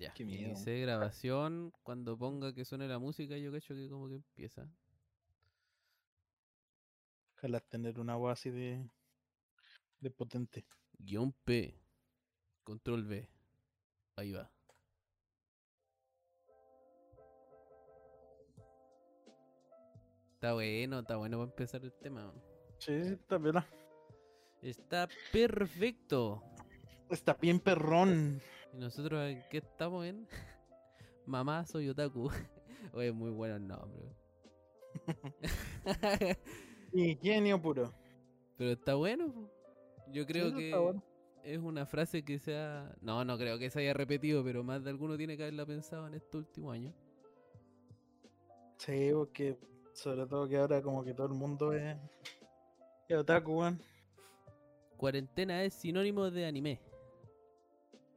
Ya. Qué miedo. Grabación. Cuando ponga que suene la música, yo cacho que como que empieza. Ojalá tener una voz así de, de potente. Guión P. Control V. Ahí va. Está bueno, está bueno para empezar el tema. Sí, está piola. Está perfecto. Está bien perrón. ¿Y nosotros en qué estamos en? Mamá, soy otaku. Oye, muy bueno el nombre. Ingenio puro. Pero está bueno. po. Yo creo que bueno. es una frase que sea... No, no creo que se haya repetido, pero más de alguno tiene que haberla pensado en este último año. Sí, porque sobre todo que ahora como que todo el mundo es, es otaku, weón. Cuarentena es sinónimo de anime.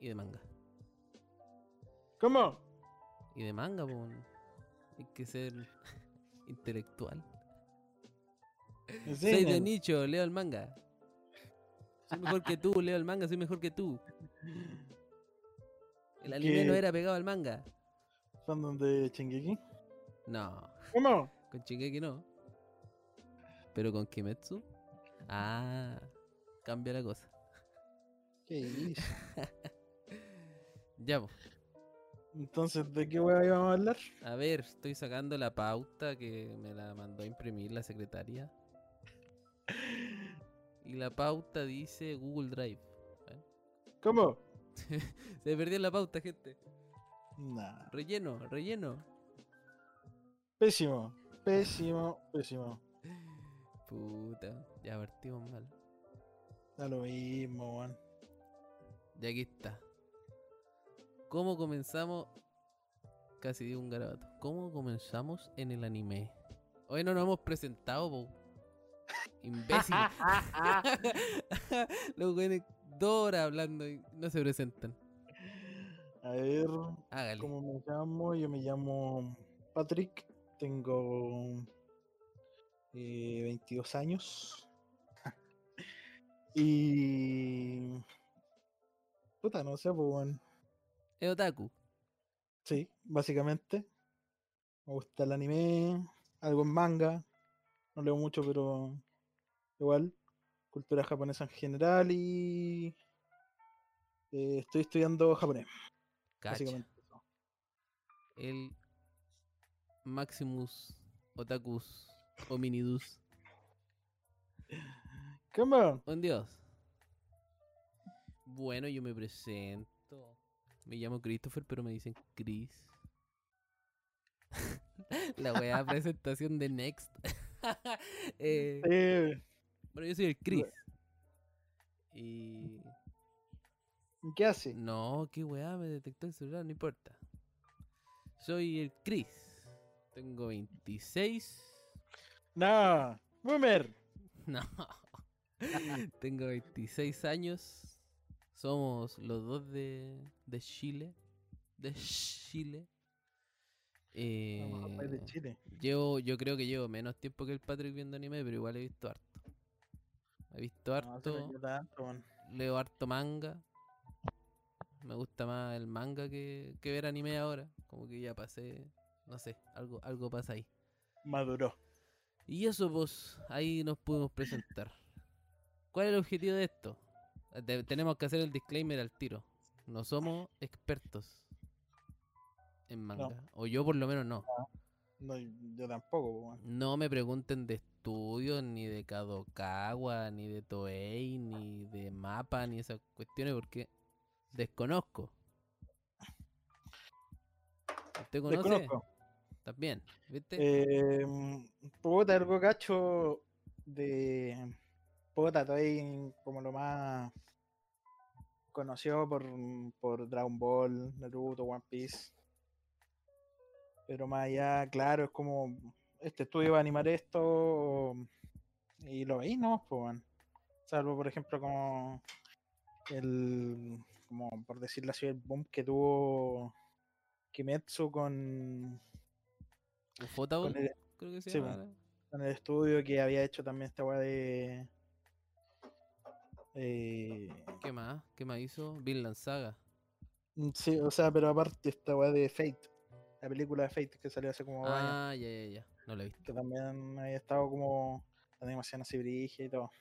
Y de manga. ¿Cómo? Y de manga, pues. Hay que ser intelectual. Sí, soy de nicho, leo el manga. Soy mejor que tú, leo el manga, soy mejor que tú. El anime no era pegado al manga. fandom de Shingeki. No, ¿Cómo? con Shingeki no. Pero con Kimetsu. Ah, cambia la cosa. ¿Qué hizo? Ya, pues. Entonces, ¿de qué weá íbamos a hablar? A ver, estoy sacando la pauta que me la mandó a imprimir la secretaria. Y la pauta dice Google Drive. ¿Cómo? Se perdió la pauta, gente. Nah. Relleno, relleno. Pésimo. Pésimo, pésimo. Puta, ya partimos mal. Da lo mismo, weón. Y aquí está. ¿Cómo comenzamos? Casi di un garabato. ¿Cómo comenzamos en el anime? Hoy no nos hemos presentado, po. Imbécil. Los güeyes dos horas hablando y no se presentan. A ver, Hágale. ¿cómo me llamo? Yo me llamo Patrick. Tengo eh, 22 años. y. Puta, no sé, pues, weón. Es otaku. Sí, básicamente. Me gusta el anime, algo en manga. No leo mucho, pero igual. Cultura japonesa en general y eh, estoy estudiando japonés, Cacha. básicamente. El Maximus Otakus Hominidus. ¿Cómo? ¡Oh, Dios! Bueno, yo me presento. Me llamo Christopher, pero me dicen Chris. La weá presentación de Next. Eh, Eh, bueno, yo soy el Chris. Y. ¿Qué hace? No, qué weá, me detectó el celular, no importa. Soy el Chris. Tengo 26. No, boomer. No. Tengo 26 años. Somos los dos de, de Chile. De Chile. Vamos país de Eh, Chile. llevo, yo creo que llevo menos tiempo que el Patrick viendo anime, pero igual he visto harto. He visto harto, tanto, leo harto manga. Me gusta más el manga que, que ver anime ahora. Como que ya pasé, no sé, algo, algo pasa ahí. Maduró. Y eso, pues, ahí nos pudimos presentar. ¿Cuál es el objetivo de esto? Te- tenemos que hacer el disclaimer al tiro. No somos expertos en manga. O yo por lo menos no. No, yo tampoco. No me pregunten de estudios, ni de Kadokawa, ni de Toei, ni de mapa, ni esas cuestiones porque desconozco. ¿Usted conoce? Desconozco. También, ¿viste? Eh, algo cacho de. Puta, estoy como lo más conocido por, por Dragon Ball, Naruto, One Piece. Pero más allá, claro, es como. Este estudio va a animar esto. Y lo veis, ¿no? Pues. Salvo, por ejemplo, como. El. Como por decirlo así, el boom que tuvo Kimetsu con. Ufotable, con el, creo que se sí, llama. en el estudio que había hecho también esta weá de. Eh, ¿Qué más? ¿Qué más hizo? Vinland Saga. Mm, Sí, o sea, pero aparte esta weá de Fate, la película de Fate que salió hace como años, Ah, ya, ya, ya. No lo he visto. que también había estado como la animación así brigia y todo.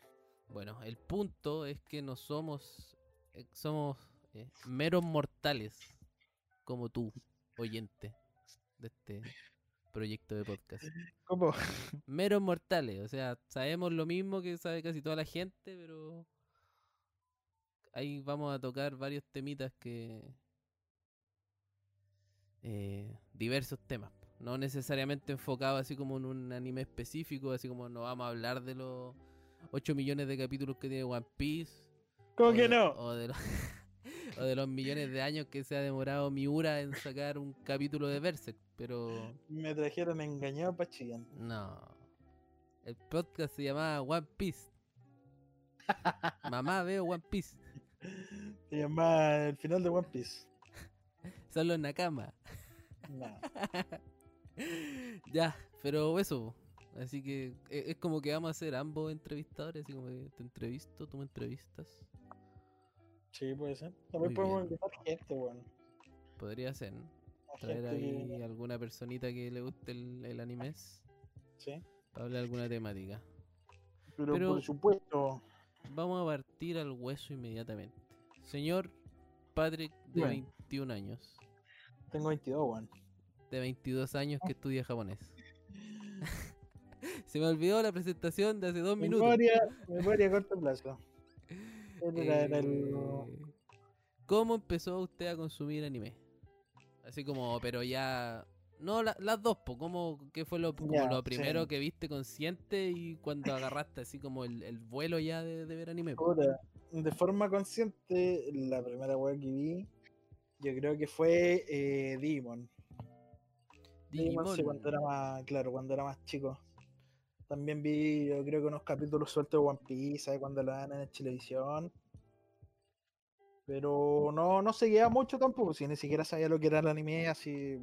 Bueno, el punto es que no somos. eh, somos eh, meros mortales. Como tú, oyente de este proyecto de podcast. ¿Cómo? Meros mortales. O sea, sabemos lo mismo que sabe casi toda la gente, pero. Ahí vamos a tocar varios temitas que. eh, diversos temas. No necesariamente enfocados así como en un anime específico, así como no vamos a hablar de los 8 millones de capítulos que tiene One Piece. ¿Cómo que de- no? O de, los, o de los millones de años que se ha demorado Miura en sacar un capítulo de Berserk. Pero Me trajeron engañado para chillar. no. El podcast se llamaba One Piece. Mamá, veo One Piece. Se llama el final de One Piece. Solo en Nakama. No. ya, pero eso. Así que e- es como que vamos a ser ambos entrevistadores. Así como que te entrevisto, tú me entrevistas. Sí, puede ser. Muy También podemos bien. invitar gente, weón. Podría ser. ¿no? A Traer ahí que- alguna personita que le guste el, el anime Sí. para hablar de alguna temática. Pero, Pero- por supuesto, Vamos a partir al hueso inmediatamente. Señor Patrick, de Bueno. 21 años, tengo 22, weón. de 22 años que estudia japonés. Se me olvidó la presentación de hace dos minutos. Memoria, memoria a corto plazo. Ese era- era el- Eh, ¿Cómo empezó usted a consumir anime? Así como, pero ya. No, la- las dos, po. ¿Cómo, ¿Qué fue lo, como lo primero sí. que viste consciente y cuando agarraste así como el, el vuelo ya de, de ver anime? de forma consciente, la primera weá que vi, yo creo que fue eh, Digimon. Digimon, sí, cuando era más, claro, cuando era más chico. También vi, yo creo que unos capítulos sueltos de One Piece, ¿sabes? Cuando lo dan en televisión. Pero no, no seguía mucho tampoco, si ni siquiera sabía lo que era el anime, así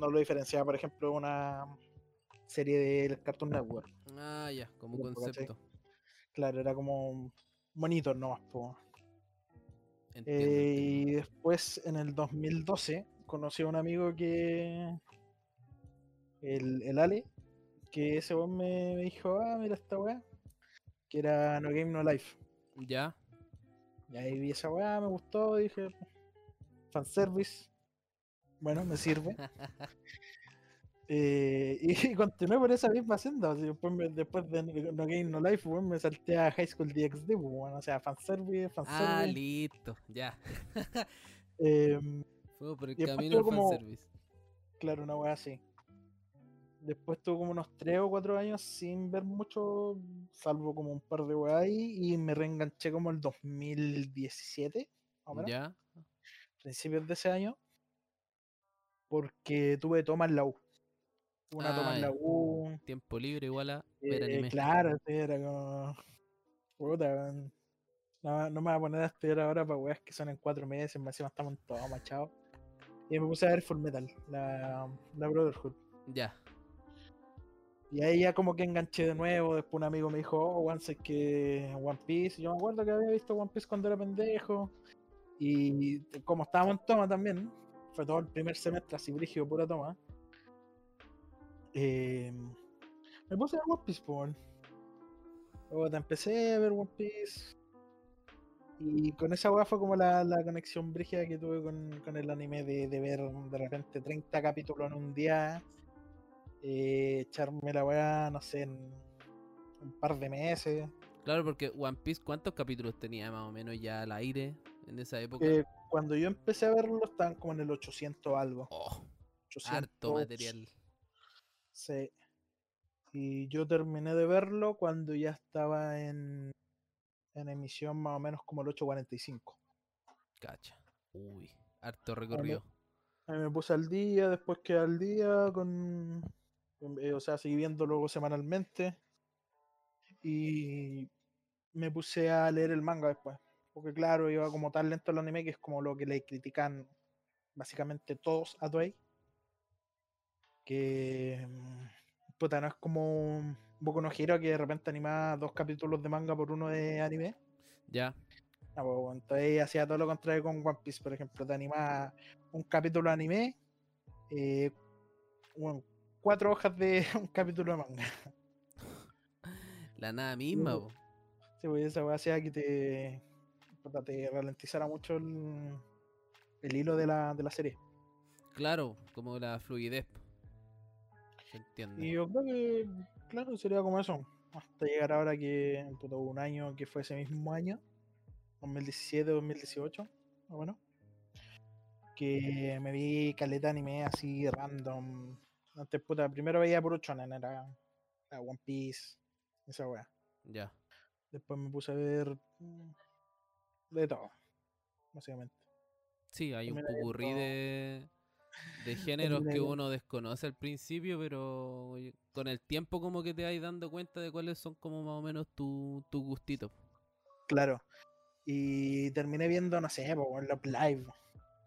no lo diferenciaba, por ejemplo, una serie del Cartoon Network. Ah, ya, como ¿cachai? concepto. Claro, era como bonito nomás, po. Entiendo, Eh, entiendo. y después, en el 2012, conocí a un amigo que. El, el Ale, que ese weón me dijo, ah, mira esta weá, que era No Game No Life. Ya, Y ahí vi esa weá, me gustó, dije, fanservice, bueno, me sirve. Eh, y, continué por esa misma senda, después, me- después de No Game No Life, me salté a High School DxD, pues, weón, o sea, fanservice, ah, fanservice. listo, ya. em, Fue por el camino al como- fanservice. Claro, una weá así. Después tuve como unos 3 o 4 años sin ver mucho, salvo como un par de weá ahí, y me reenganché como el 2017, más o menos, Ya, principios de ese año, porque tuve toma en la U. Una toma Ah, en la. U. tiempo libre igual a ver eh, anime. claro, era como. Puta, no, no me voy a poner a estudiar ahora para weas que son en 4 meses, más encima estamos todos machados. Y me puse a ver Full Metal, la, la Brotherhood. Ya, Y ahí ya como que enganché de nuevo. Después un amigo me dijo, oh, One sé que One Piece. Yo me acuerdo que había visto One Piece cuando era pendejo. Y como estábamos en toma también, fue todo el primer semestre así brígido, pura toma. eh, me puse a One Piece, pues. Luego te empecé a ver One Piece. Y con esa weá fue como la, la conexión brígida que tuve con, con el anime de, de ver de repente 30 capítulos en un día eh, echarme la weá, no sé, en un par de meses. claro, porque One Piece, ¿cuántos capítulos tenía más o menos ya al aire en esa época? Eh, cuando yo empecé a verlo estaban como en el 800 algo. oh, 800, harto material. Sí. Y yo terminé de verlo cuando ya estaba en, en emisión más o menos como el 845. Cacha. Uy, harto recorrido. Ahí me puse al día, después quedé al día con. eh, o sea, seguí viendo luego semanalmente. Y me puse a leer el manga después. Porque claro, iba como tan lento el anime que es como lo que le critican básicamente todos a Toei. Que. mm, Puta, no es como un Boku no Hero que de repente anima dos capítulos de manga por uno de anime. Ya, Ah, pues, entonces hacía todo lo contrario con One Piece, por ejemplo, te animaba un capítulo de anime, eh, bueno, cuatro hojas de un capítulo de manga. La nada misma, po. Sí, pues esa weá hacía que te, puta, te ralentizara mucho el, el hilo de la, de la serie. Claro, como la fluidez. Se entiende. Y yo creo que, claro, sería como eso. Hasta llegar ahora que puta, un año que fue ese mismo año, 2017-2018, más o menos, que me vi caleta anime así random. Antes, puta, primero veía shonen, era, era One Piece, esa weá. Ya. Después me puse a ver de todo, básicamente. Sí, hay un otro- de, de géneros que uno desconoce al principio, pero con el tiempo como que te vas dando cuenta de cuáles son como más o menos tus tu gustitos. Claro. Y terminé viendo, no sé, en Love Live,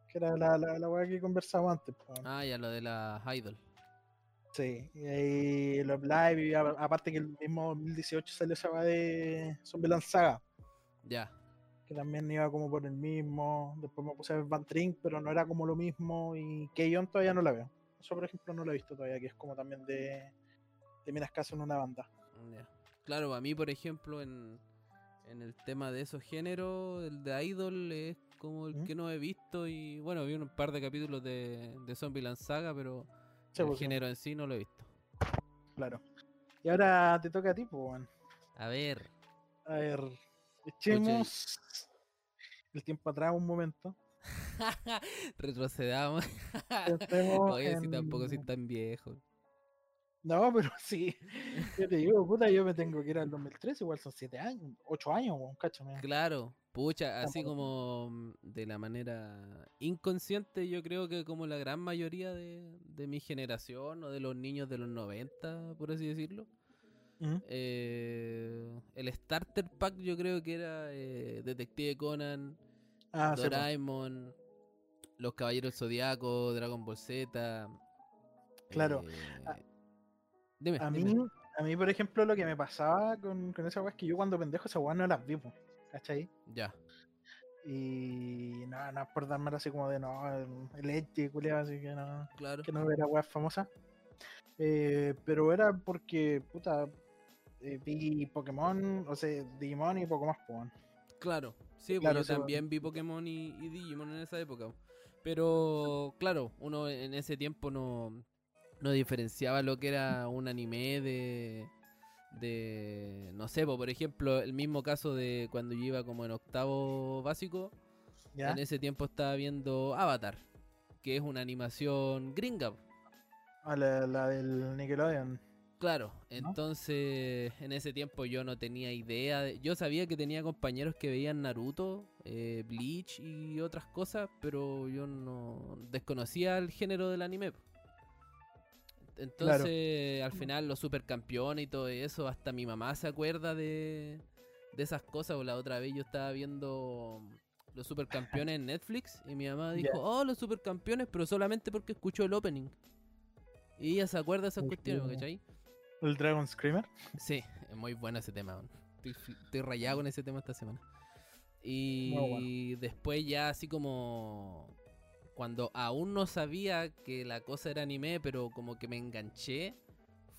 que era la, la, la weá que conversaba antes. po. Ah, ya lo de las idol. Sí, y ahí Love Live, y a- aparte que el mismo 2018 salió esa weá de Zombieland Saga, Ya. Que también iba como por el mismo. Después me puse a ver Van Trink, pero no era como lo mismo. Y Keion todavía no la veo. Eso, por ejemplo, no lo he visto todavía, que es como también de, de minas caso en una banda. ya. Claro, a mí, por ejemplo, en, en el tema de esos géneros, el de idol es como el ¿Mm? que no he visto y bueno, vi un par de capítulos de, de Zombieland Saga, pero Sí, el pues, sí, género en sí no lo he visto. claro. Y ahora te toca a ti, pues. A ver, A ver, echemos el tiempo atrás un momento. retrocedamos. Si tampoco soy tan viejo. No, pero sí. Yo te digo, puta, yo me tengo que ir al 2013, igual son 7 años, 8 años, weón, cáchame. Claro, pucha, así como mm, de la manera inconsciente, yo creo que como la gran mayoría de, de mi generación o de los niños de los 90, por así decirlo, Ujú. eh, el starter pack yo creo que era eh, Detective Conan, Ah. Doraemon, Los Caballeros Zodiaco, Dragon Ball Z. Claro. eh, A- dime, A dime. mí, a mí, por ejemplo, lo que me pasaba con, con esa weá es que yo cuando pendejo esa weá no las vi, ¿cachai? Ya, Y nada, no, es por darme así como de no, el, edge, culiao, así que no, claro. que no era weá famosa. Eh, pero era porque, puta, eh, vi Pokémon, o sea, Digimon y poco más. Claro, sí, pues Claro, yo sí, bueno. también vi Pokémon y, y Digimon en esa época. Pero, claro, uno en ese tiempo no, no diferenciaba lo que era un anime de, de no sé, po, por ejemplo, el mismo caso de cuando yo iba como en octavo básico, ¿Ya? en ese tiempo estaba viendo Avatar, que es una animación gringa. Ah, la, la del Nickelodeon. Claro, entonces en ese tiempo yo no tenía idea. de- yo sabía que tenía compañeros que veían Naruto, eh, Bleach y otras cosas, pero yo no desconocía el género del anime. Entonces, al final, los supercampeones y todo eso, hasta mi mamá se acuerda de, de esas cosas. O la otra vez yo estaba viendo los supercampeones en Netflix y mi mamá dijo, oh, los supercampeones, pero solamente porque escuchó el opening. Y ella se acuerda de esas cuestiones. ¿cachai? El Dragon Screamer. Sí, es muy bueno ese tema. man. Estoy, rayado con ese tema esta semana. Y después ya así como cuando aún no sabía que la cosa era anime, pero como que me enganché,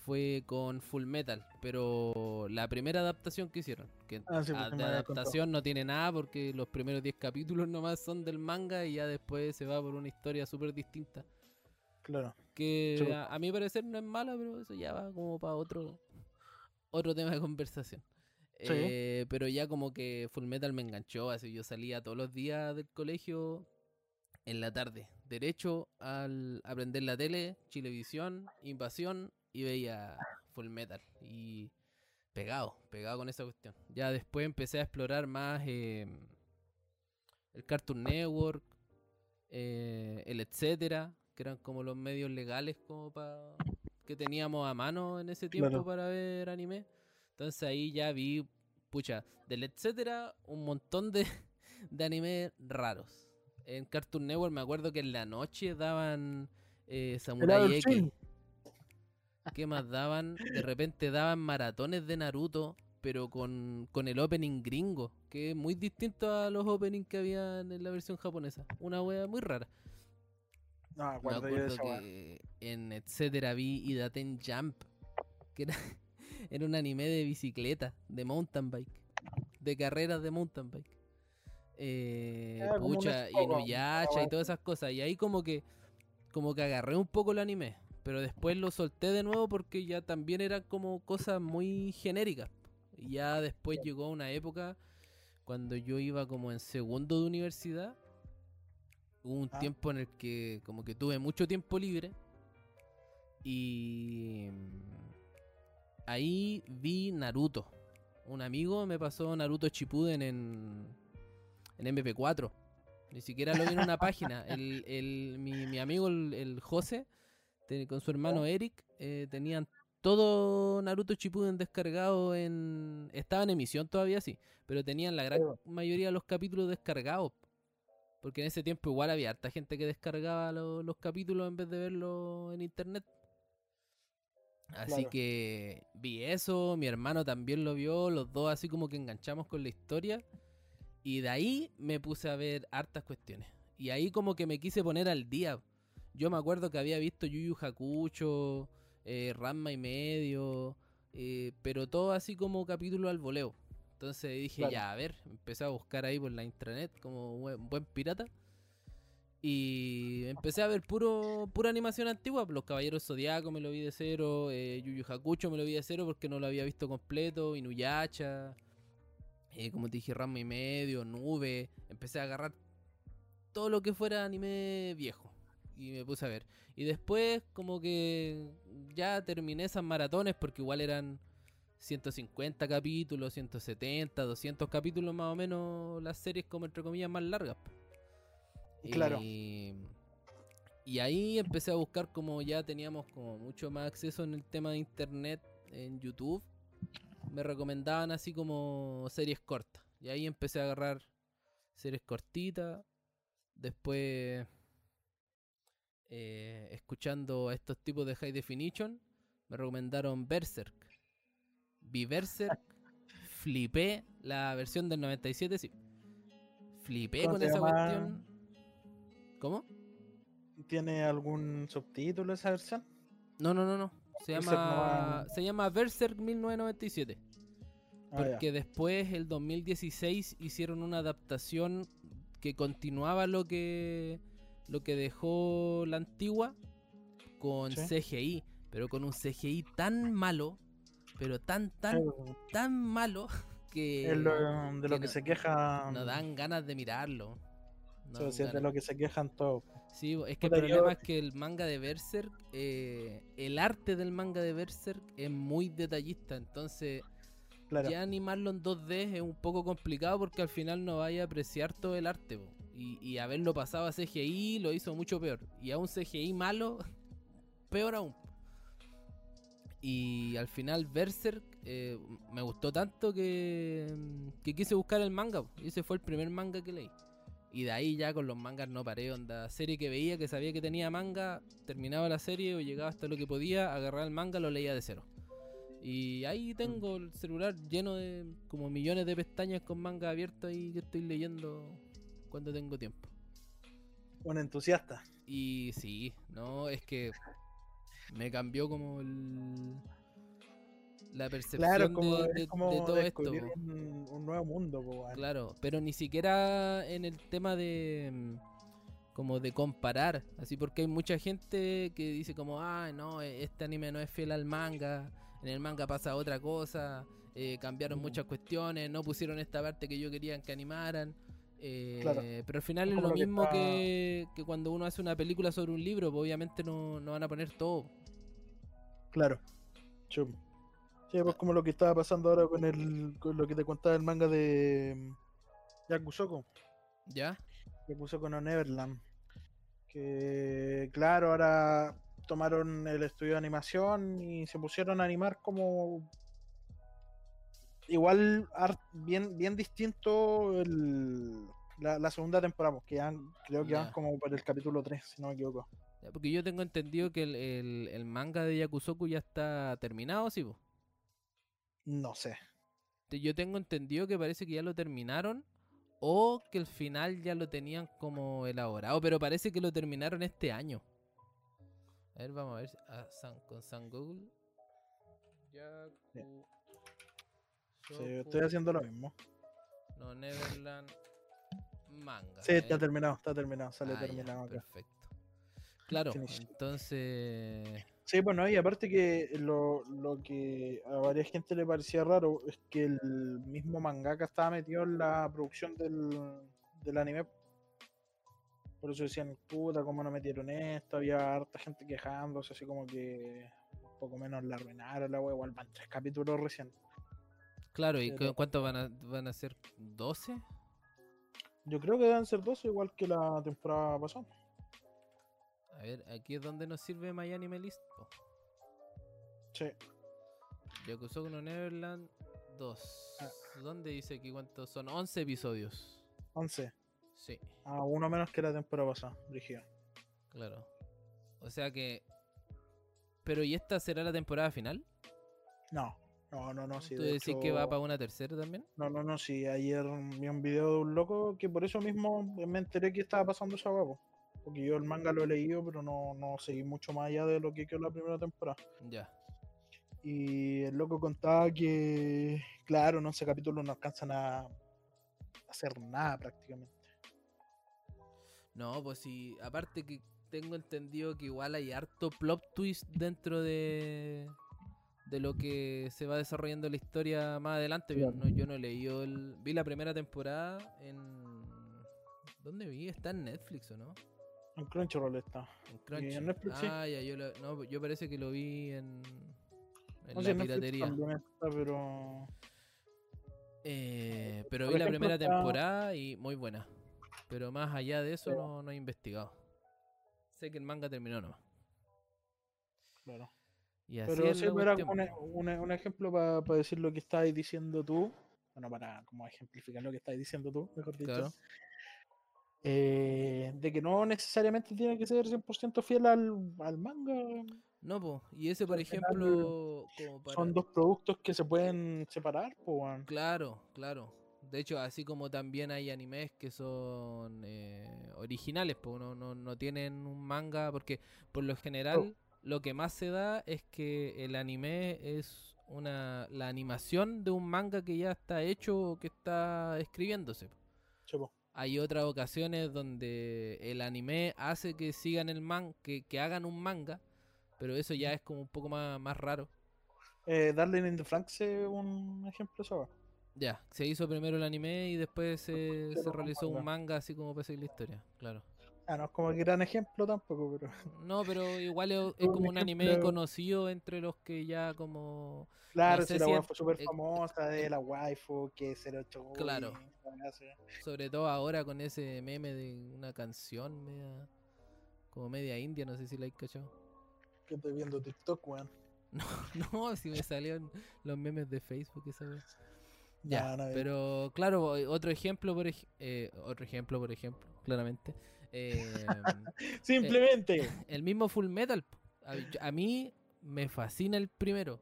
fue con Full Metal. Pero la primera adaptación que hicieron, que Ah, sí, de contado. adaptación no tiene nada porque los primeros 10 capítulos nomás son del manga y ya después se va por una historia súper distinta. Claro. Que Sí. a, a mi parecer no es mala, pero eso ya va como para otro otro tema de conversación. Sí. Eh, pero ya como que Full Metal me enganchó, así yo salía todos los días del colegio en la tarde, derecho al aprender la tele, Chilevisión, Invasión y veía Full Metal y pegado, pegado con esa cuestión. Ya después empecé a explorar más eh, el Cartoon Network, eh, el etcétera, que eran como los medios legales como para que teníamos a mano en ese tiempo Claro. para ver anime. Entonces ahí ya vi, pucha, del etcétera, un montón de, de anime raros. En Cartoon Network me acuerdo que en la noche daban eh, Samurai X. ¿Qué más daban? De repente daban maratones de Naruto, pero con, con el opening gringo, que es muy distinto a los openings que habían en la versión japonesa. Una wea muy rara. No, me acuerdo esa que en etcétera vi Idaten Jump, que era, era un anime de bicicleta, de mountain bike, de carreras de mountain bike. Eh, pucha, Inuyasha y todas esas cosas. Y ahí como que como que agarré un poco el anime, pero después lo solté de nuevo porque ya también eran como cosas muy genéricas. Y ya después llegó una época cuando yo iba como en segundo de universidad. Hubo un Ah. tiempo en el que como que tuve mucho tiempo libre. Y mm, ahí vi Naruto. Un amigo me pasó Naruto Shippuden en, en MP4. Ni siquiera lo vi en una página. El, el- mi, mi amigo, el, el José, con su hermano Eric, eh, tenían todo Naruto Shippuden descargado en... Estaba en emisión todavía, sí, pero tenían la gran mayoría de los capítulos descargados. Porque en ese tiempo igual había harta gente que descargaba lo- los capítulos en vez de verlo en internet. Así Claro. que vi eso, mi hermano también lo vio, los dos así como que enganchamos con la historia. Y de ahí me puse a ver hartas cuestiones. Y ahí como que me quise poner al día. Yo me acuerdo que había visto Yu Yu Hakucho, eh, y medio, eh, pero todo así como capítulo al voleo. Entonces dije, Claro. ya, a ver, empecé a buscar ahí por la intranet como buen, buen pirata. Y empecé a ver puro pura animación antigua. Los Caballeros Zodiaco me lo vi de cero. Eh, Yu Yu Hakucho me lo vi de cero porque no lo había visto completo. Inuyasha. eh, como te dije, Ranma y medio, Nube. Empecé a agarrar todo lo que fuera anime viejo. Y me puse a ver. Y después como que ya terminé esas maratones porque igual eran 150 capítulos, 170, 200 capítulos más o menos las series como entre comillas más largas. Claro. Y, y ahí empecé a buscar como ya teníamos como mucho más acceso en el tema de internet en YouTube. Me recomendaban así como series cortas. Y ahí empecé a agarrar series cortitas. Después eh, escuchando a estos tipos de High Definition, me recomendaron Berserk. Vi Berserk, flipé la versión del 97, sí. Flipé ¿Cómo con esa llama? cuestión. ¿Cómo? ¿Tiene algún subtítulo esa versión? No, no, no, no. Se Berserk llama, no- se llama Berserk 1997. Ah, ya. Porque después, el 2016, hicieron una adaptación que continuaba lo que lo que dejó la antigua con Sí. CGI, pero con un CGI tan malo, pero tan, tan, tan malo que Es lo- de lo que no- se quejan. no dan ganas de mirarlo. No es de lo que se quejan todos. Sí, es que el problema yo- es que el manga de Berserk, eh, el arte del manga de Berserk es muy detallista, entonces Claro. ya animarlo en 2D es un poco complicado porque al final no vaya a apreciar todo el arte. po. Y, y haberlo pasado a CGI lo hizo mucho peor. Y a un CGI malo, peor aún. Y al final Berserk eh, me gustó tanto que, que quise buscar el manga. Y ese fue el primer manga que leí. Y de ahí ya con los mangas no paré, onda. Serie que veía, que sabía que tenía manga, terminaba la serie o llegaba hasta lo que podía, agarraba el manga, lo leía de cero. Y ahí tengo el celular lleno de como millones de pestañas con manga abierto ahí que estoy leyendo cuando tengo tiempo. Un entusiasta. Y sí, no, es que me cambió como el, la percepción Claro, como, de, es de- como de todo esto. un, un nuevo mundo. po. Claro, pero ni siquiera en el tema de mm, como de comparar, así porque hay mucha gente que dice como, ah, no, e- este anime no es fiel al manga, en el manga pasa otra cosa, eh, cambiaron Mm. muchas cuestiones, no pusieron esta parte que yo querían que animaran. Eh, Claro. Pero al final Es lo que mismo está- que, que cuando uno hace una película sobre un libro, pues obviamente no, no van a poner todo. Claro. Chum. Sí, pues como lo que estaba pasando ahora con el con lo que te contaba el manga de mm, Yakusoko. ¿Ya? Yakusoko no Neverland. Que claro, ahora tomaron el estudio de animación y se pusieron a animar como igual bien bien distinto el- la, la segunda temporada, que han- creo que van Ya. como por el capítulo 3, si no me equivoco. Ya, Porque yo tengo entendido que el, el- el manga de Yakusoku ya está terminado, sí? No sé. yo tengo entendido que parece que ya lo terminaron o que el final ya lo tenían como elaborado, pero parece que lo terminaron este año. A ver, vamos a ver si- a San- con San Google. Yaku Sí, estoy haciendo lo mismo. No, Neverland manga. Sí, está terminado, está terminado, sale Ah, ya, terminado acá. Perfecto. Claro, Finish. entonces. Sí, bueno, y aparte que lo, lo que a varias gente le parecía raro es que el mismo mangaka estaba metido en la producción del, del anime. Por eso decían, puta, ¿cómo no metieron esto? Había harta gente quejándose, así como que un poco menos la arruinaron la wea. Igual van tres capítulos recién. Claro, ¿y cu- cuántos van a, van a ser? ¿12? Yo creo que deben ser 12, igual que la temporada pasada. A ver, aquí es donde nos sirve My Anime List. po. Sí, Yakusoku no Neverland 2. Ah. ¿Dónde dice aquí cuántos son? 11 episodios. 11. Sí, A uno menos que la temporada pasada, Brigio. claro. O sea que. Pero ¿y esta será la temporada final? No, no, no, no. Sí, ¿Tú de decís que va para una tercera también? No, no, no, sí, ayer vi un video de un loco que por eso mismo me enteré que estaba pasando esa huevo. Porque yo el manga lo he leído, pero no, no seguí mucho más allá de lo que quedó la primera temporada. Ya. Y el loco contaba que, claro, en 11 capítulos no alcanzan a hacer nada prácticamente. No, pues sí, aparte que tengo entendido que igual hay harto plot twist dentro de de lo que se va desarrollando la historia más adelante. Yo Claro. no, yo no he leído el... Vi la primera temporada en... ¿Dónde vi? Está en Netflix, ¿o no? En Crunchyroll está. En Crunchy. en Netflix, sí. ah, ya, yo, lo- no, yo parece que lo vi en, en No la piratería. está, pero Eh, pero Por vi la primera está- temporada y muy buena. Pero más allá de eso no, no he investigado. Sé que el manga terminó nomás. claro. Y así Pero sí, era cuestión, un, e- po. un, ejemplo para decir lo que estabas diciendo tú. Bueno, para como ejemplificar lo que estabas diciendo tú, mejor dicho. Claro. eh, de que no necesariamente tiene que ser 100% fiel al, al manga. No, po. Y ese, por ejemplo, como para... Son dos productos que se pueden separar. Pues, weón. Claro, claro. De hecho, así como también hay animes que son eh, originales, pues no, no, no tienen un manga, porque por lo general lo que más se da es que el anime es una la animación de un manga que ya está hecho o que está escribiéndose. Hay otras ocasiones donde el anime hace que sigan el man, que, que hagan un manga, pero eso ya es como un poco más, más raro. Eh, Darling in the Franks es un ejemplo eso. Ya, se hizo primero el anime y después se, realizó un manga así como para seguir la historia, claro. Ah, no es como que gran ejemplo tampoco, pero. No, pero igual es, como un anime conocido entre los que ya como... Claro, sé si la si fue súper eh, famosa, de la waifu, que se lo echó. Claro. Sobre todo ahora con ese meme de una canción media... Como media india, no sé si la hay cachado. Que estoy viendo TikTok, weón. No, si me salieron los memes de Facebook esa vez. Ya, No, no, pero claro, otro ejemplo, por ej- eh, otro ejemplo, por ejemplo, claramente. eh, Simplemente. el mismo Full Metal. A, mí me fascina el primero.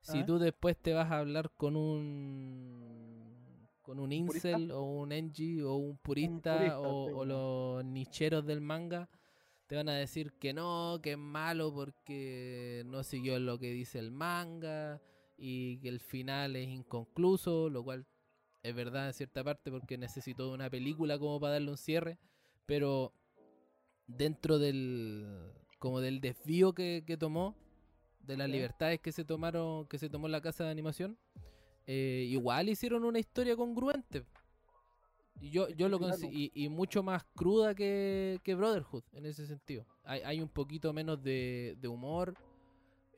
Si Ah. tú después te vas a hablar con un con un purista? incel o un engie o un purista, purista, o, sí, o los nicheros del manga, te van a decir que no, que es malo porque no siguió lo que dice el manga y que el final es inconcluso, lo cual es verdad en cierta parte porque necesitó de una película como para darle un cierre, pero dentro del como del desvío que, que tomó, de las libertades que se tomaron, que se tomó la casa de animación, eh, igual hicieron una historia congruente. Y yo, yo lo y, y mucho más cruda que, que Brotherhood en ese sentido. Hay, hay un poquito menos de, de humor.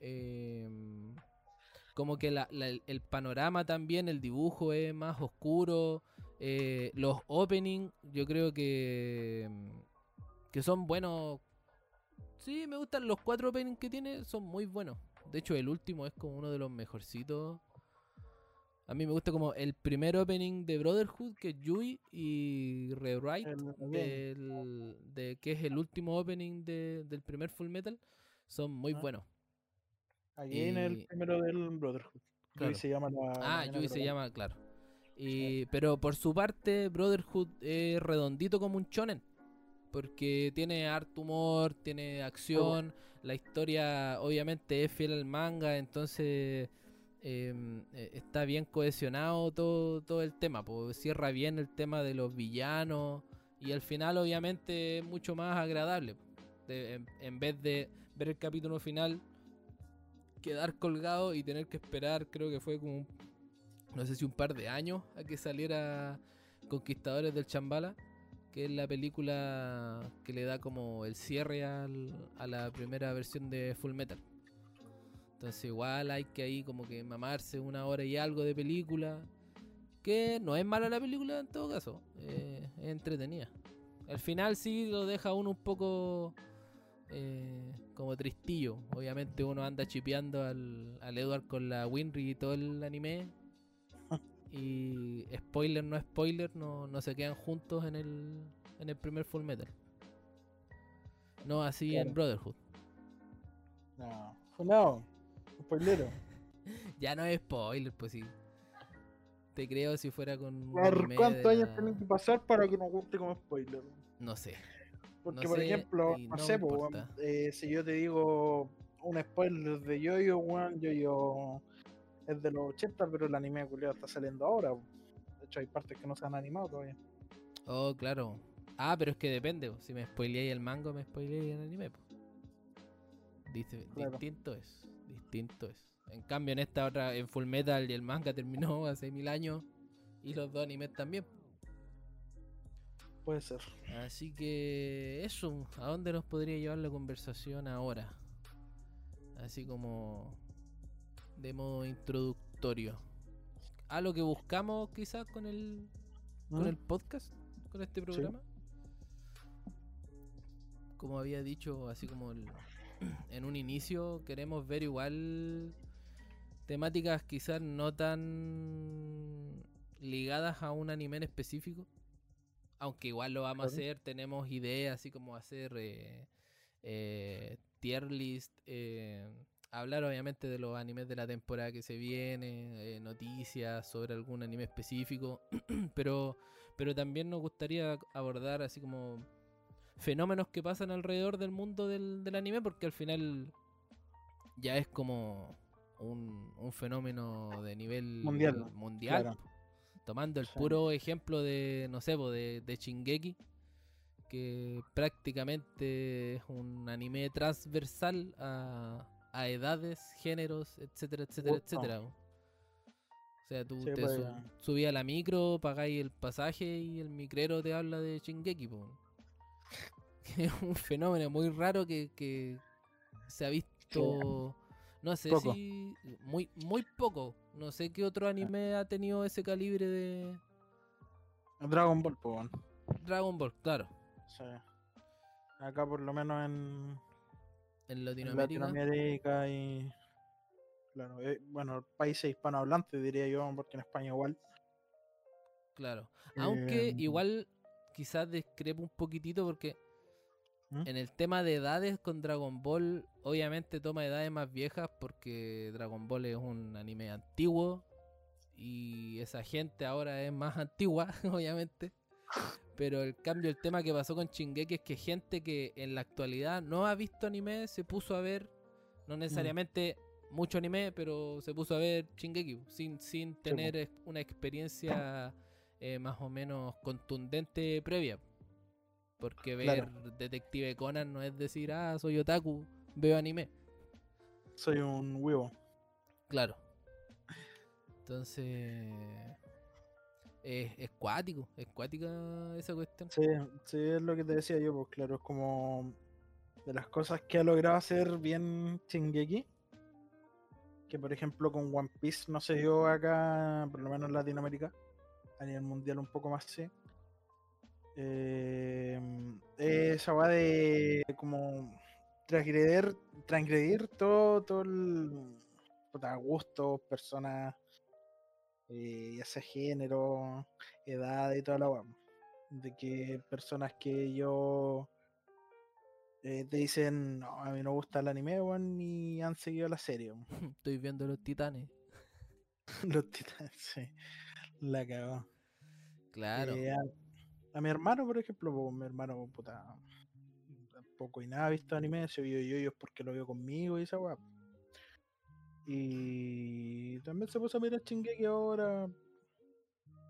em, como que la- la- el- panorama también, el dibujo es más oscuro. eh, los openings, yo creo que, em, que son buenos. Sí, me gustan los cuatro openings que tiene, son muy buenos. De hecho, el último es como uno de los mejorcitos. A mí me gusta como el primer opening de Brotherhood, que es Yui, y Rewrite, del, de, que es el último opening de- del primer Full Metal, son muy Ah. buenos. Aquí en el primero del Brotherhood. Claro. Yui se llama la. Ah, Yui se llama, claro. Y, pero por su parte, Brotherhood es redondito como un shonen. Porque tiene harto humor, tiene acción. La historia, obviamente, es fiel al manga. Entonces, eh, está bien cohesionado todo, todo el tema. Pues cierra bien el tema de los villanos. Y al final, obviamente, es mucho más agradable. De- en, en vez de ver el capítulo final, quedar colgado y tener que esperar, creo que fue como no sé si un par de años a que saliera Conquistadores del Chambala, que es la película que le da como el cierre al- a la primera versión de Full Metal. Entonces igual hay que ahí como que mamarse una hora y algo de película, que no es mala la película en todo caso, eh, es entretenida. Al final sí lo deja uno un poco eh, como tristillo. Obviamente uno anda chipeando al, al Edward con la Winry y todo el anime. Y spoiler, no spoiler, no, no se quedan juntos en el, en el primer Full Metal. No así en. Brotherhood. No. No. Spoilero. Ya no es spoiler, pues sí. Te creo si fuera con ¿Cuántos años tienen que pasar para que no cuente como spoiler? No sé. Porque, No por sé ejemplo, no, sé, po, eh, si yo te digo un spoiler de Yoyo, weón, Yoyo es de los 80, pero el anime culiao está saliendo ahora. po. De hecho, hay partes que no se han animado todavía. Oh, claro. Ah, pero es que depende. po. Si me spoileáis el manga, me spoileáis el anime. Dice, Claro. Distinto es. Distinto es. En cambio, en esta otra, en Full Metal, y el manga terminó hace mil años. Y los dos animes también. Puede ser. Así que eso, ¿a dónde nos podría llevar la conversación ahora? Así como de modo introductorio. A lo que buscamos quizás con el, con ¿Mm? el podcast, con este programa. Como había dicho, así como el- en un inicio, queremos ver igual temáticas quizás no tan ligadas a un anime en específico. Aunque igual lo vamos a hacer, tenemos ideas así como hacer eh, eh, tier list, eh, hablar obviamente de los animes de la temporada que se viene, noticias sobre algún anime específico, pero, pero también nos gustaría abordar así como fenómenos que pasan alrededor del mundo del, del anime, porque al final ya es como un, un fenómeno de nivel Mundial, mundial, claro. Tomando el Sí. puro ejemplo de, no sé, de, de Shingeki, que prácticamente es un anime transversal a, a edades, géneros, etcétera, etcétera, etcétera. O sea, tú Sí, te pues, su- ya. subías a la micro, pagáis el pasaje y el micrero te habla de Shingeki. po. Es un fenómeno muy raro que, que se ha visto, no sé Poco. si muy muy poco. No sé qué otro anime ha tenido ese calibre de Dragon Ball, weón. Dragon Ball, claro. Sí. Acá por lo menos en, En en Latinoamérica. Latinoamérica y. Claro, eh, bueno, países hispanohablantes diría yo, porque en España igual. Claro. Aunque Em, igual quizás discrepo un poquitito porque ¿Mm? en el tema de edades con Dragon Ball, obviamente toma edades más viejas porque Dragon Ball es un anime antiguo y esa gente ahora es más antigua, obviamente. Pero el cambio, el tema que pasó con Shingeki es que gente que en la actualidad no ha visto anime se puso a ver, no necesariamente mucho anime, pero se puso a ver Shingeki sin, sin tener una experiencia eh, más o menos contundente previa. Porque ver Claro. Detective Conan no es decir, ah, soy otaku, veo anime. Soy un huevo. Claro. Entonces. Es, es cuático, es cuática esa cuestión. Sí, sí, es lo que te decía yo, pues claro, es como de las cosas que ha logrado hacer bien Shingeki. Que por ejemplo con One Piece no se dio acá, por lo menos en Latinoamérica, a nivel mundial un poco más sí. Eh, esa va de como transgredir, transgredir todo, todo el gustos, personas, eh, ya sea género, edad y toda la weá. De que personas que yo eh, te dicen, no, a mí no gusta el anime, weón, ni han seguido la serie. weón". Estoy viendo los titanes. Los titanes, sí. La cagó. Claro. Eh, a, mi hermano, por ejemplo, pues, mi hermano, puta, poco y nada ha visto anime, se vio yo es porque lo vio conmigo y esa weá. Y también se puso a mirar que ahora.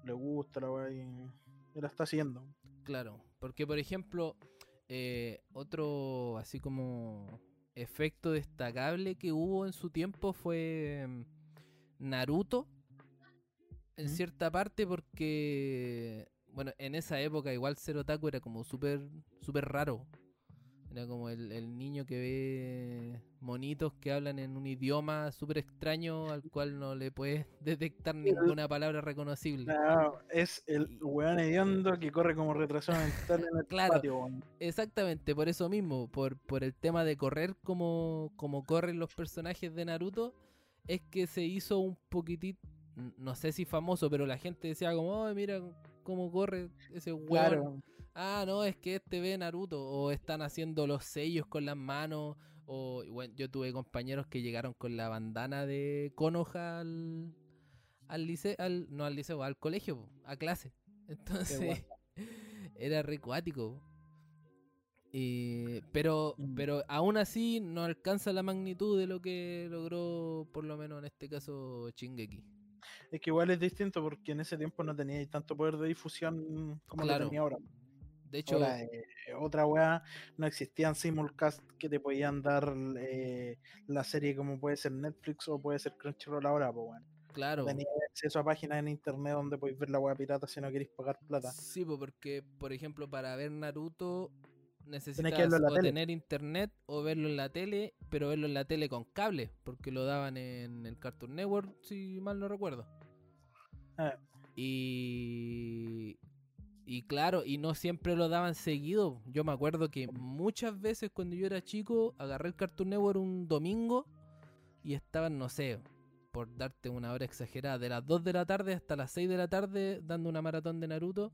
Le gusta la weá y, y la está haciendo. Claro, porque por ejemplo, eh, otro así como efecto destacable que hubo en su tiempo fue mm, Naruto. En ¿Mm? cierta parte porque, bueno, en esa época igual ser otaku era como súper súper raro. Era como el, el niño que ve monitos que hablan en un idioma súper extraño al cual no le puedes detectar ninguna palabra reconocible. No, es el weón hediondo que corre como retrasado mental en el Claro. patio. Exactamente, por eso mismo, por, por el tema de correr como, como corren los personajes de Naruto, es que se hizo un poquitito, no sé si famoso, pero la gente decía como, "Ay, mira cómo corre ese weón. Claro. Ah, no, es que este ve Naruto, o están haciendo los sellos con las manos, o bueno, yo tuve compañeros que llegaron con la bandana de Konoha al, al liceo, al, no al liceo, al colegio, a clase. Entonces, era recuático. pero, Mm. pero aún así no alcanza la magnitud de lo que logró, por lo menos en este caso, Chingeki. Es que igual es distinto porque en ese tiempo no tenía tanto poder de difusión como Claro. lo tenía ahora. De hecho, Ahora, eh, otra weá, no existían simulcast que te podían dar eh, la serie como puede ser Netflix o puede ser Crunchyroll ahora, pues weón. claro. Tenías acceso a páginas en internet donde podéis ver la weá pirata si no queréis pagar plata. Sí, po, porque, por ejemplo, para ver Naruto necesitas o tener internet o verlo en la tele, pero verlo en la tele con cable, porque lo daban en el Cartoon Network, si mal no recuerdo. Ah. Y, y claro, y no siempre lo daban seguido. Yo me acuerdo que muchas veces cuando yo era chico, agarré el Cartoon Network un domingo y estaban, no sé, por darte una hora exagerada, de las 2 de la tarde hasta las 6 de la tarde dando una maratón de Naruto.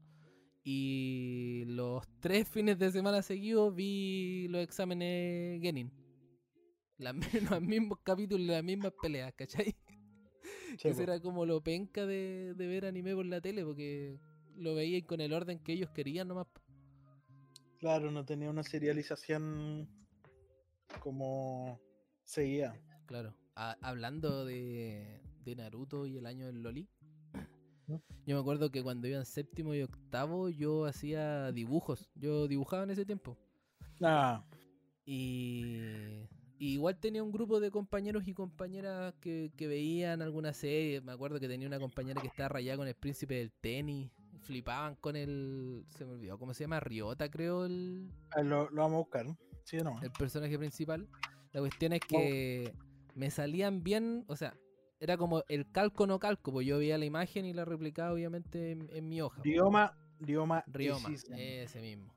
Y los tres fines de semana seguidos vi los exámenes Genin. Los mismos capítulos, las mismas peleas, ¿cachai? Sí, Eso era como lo penca de, de ver anime por la tele, porque lo veían con el orden que ellos querían nomás. Claro, no tenía una serialización como seguía. Claro. A- hablando de, de Naruto y el año del Loli. ¿Mm? Yo me acuerdo que cuando iba en séptimo y octavo yo hacía dibujos. Yo dibujaba en ese tiempo. Ah, Y, y igual tenía un grupo de compañeros y compañeras que, que veían alguna serie. Me acuerdo que tenía una compañera que estaba rayada con el príncipe del tenis. Flipaban con el. Se me olvidó cómo se llama. Ryota, creo, el, ah, lo, lo vamos a buscar. Sí, o no. el personaje principal. La cuestión es que me salían bien. O sea, era como el calco no calco. Pues yo veía la imagen y la replicaba, obviamente, en, en mi hoja. Rioma, Rioma, Rioma, ese mismo.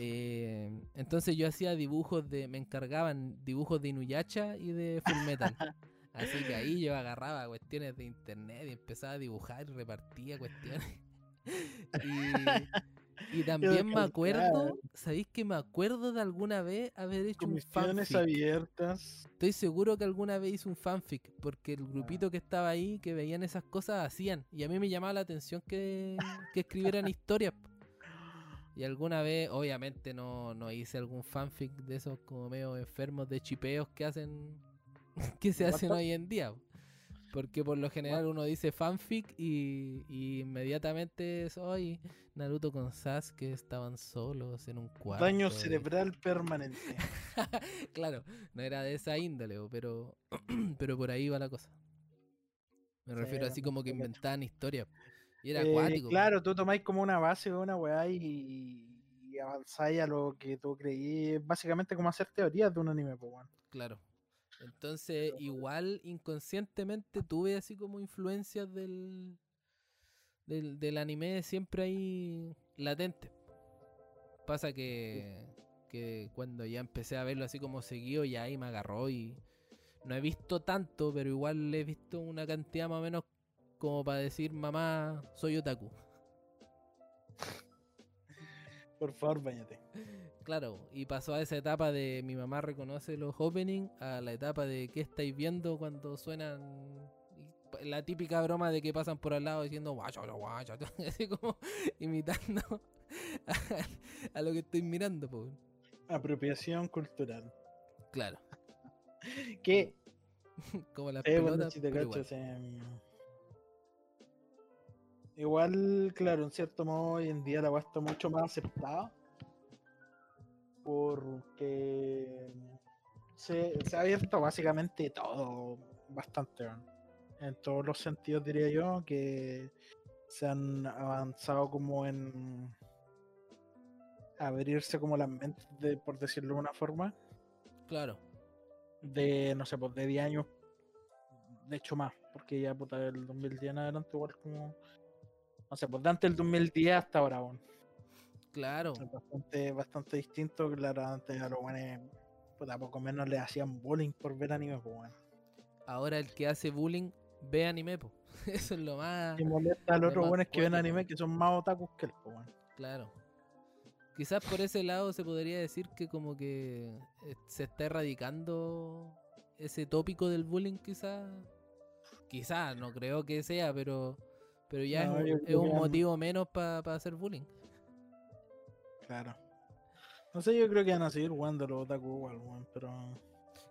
Eh, entonces yo hacía dibujos de, me encargaban dibujos de Inuyasha y de Full Metal. Así que ahí yo agarraba cuestiones de internet y empezaba a dibujar y repartía cuestiones. y, y también me acuerdo, ¿sabéis que me acuerdo de alguna vez haber hecho un Comisiones fanfic? abiertas. Estoy seguro que alguna vez hice un fanfic, porque el grupito que estaba ahí, que veían esas cosas, hacían. Y a mí me llamaba la atención que, que escribieran historias. Y alguna vez, obviamente no, no hice algún fanfic de esos como medio enfermos de chipeos que hacen que se hacen hoy en día. po. Porque por lo general uno dice fanfic y, y inmediatamente soy Naruto con Sasuke estaban solos en un cuarto. Daño y- cerebral permanente. claro, no era de esa índole, pero, pero por ahí va la cosa. Me Sí, refiero así como que inventaban historias. Y era Eh, acuático. claro, tú tomáis como una base o una weá y, y avanzáis a lo que tú creí. Básicamente como hacer teorías de un anime, pues. Claro. Entonces, igual inconscientemente tuve así como influencias del, del, del anime siempre ahí latente. Pasa que, que cuando ya empecé a verlo así como seguido, ya ahí me agarró y no he visto tanto, pero igual he visto una cantidad más o menos como para decir, mamá, soy otaku. Por favor, bañate. Claro, y pasó a esa etapa de mi mamá reconoce los openings a la etapa de qué estáis viendo cuando suenan. la típica broma de que pasan por al lado diciendo guacho, guacho, así como imitando a, a lo que estoy mirando, pues. Apropiación cultural. Claro. Que, como las eh, bueno, pelotas. si te pero cacho, igual. se- Igual, claro, en cierto modo, hoy en día la weá está mucho más aceptada. Porque se, se ha abierto básicamente todo bastante, en todos los sentidos diría yo, que se han avanzado como en abrirse como las mentes, de, por decirlo de una forma, Claro. de, no sé, pues de 10 años, de hecho más, porque ya puta del 2010 en adelante igual como, no sé, pues de antes del 2010 hasta ahora aún. Claro. Es bastante, bastante distinto, claro, antes a los buenos, puta, poco menos le hacían bullying por ver anime, pues bueno. Ahora el que hace bullying ve anime, po. Eso es lo más. Y molesta a los otros buenos que ven anime que son más otakus que él, pues bueno. Claro. Quizás por ese lado se podría decir que como que eh, se está erradicando ese tópico del bullying, quizás. Quizás, no creo que sea, pero pero ya No, es, un, es motivo menos para hacer bullying. Claro. No sé, yo creo que van a seguir jugando los otaku igual, pero.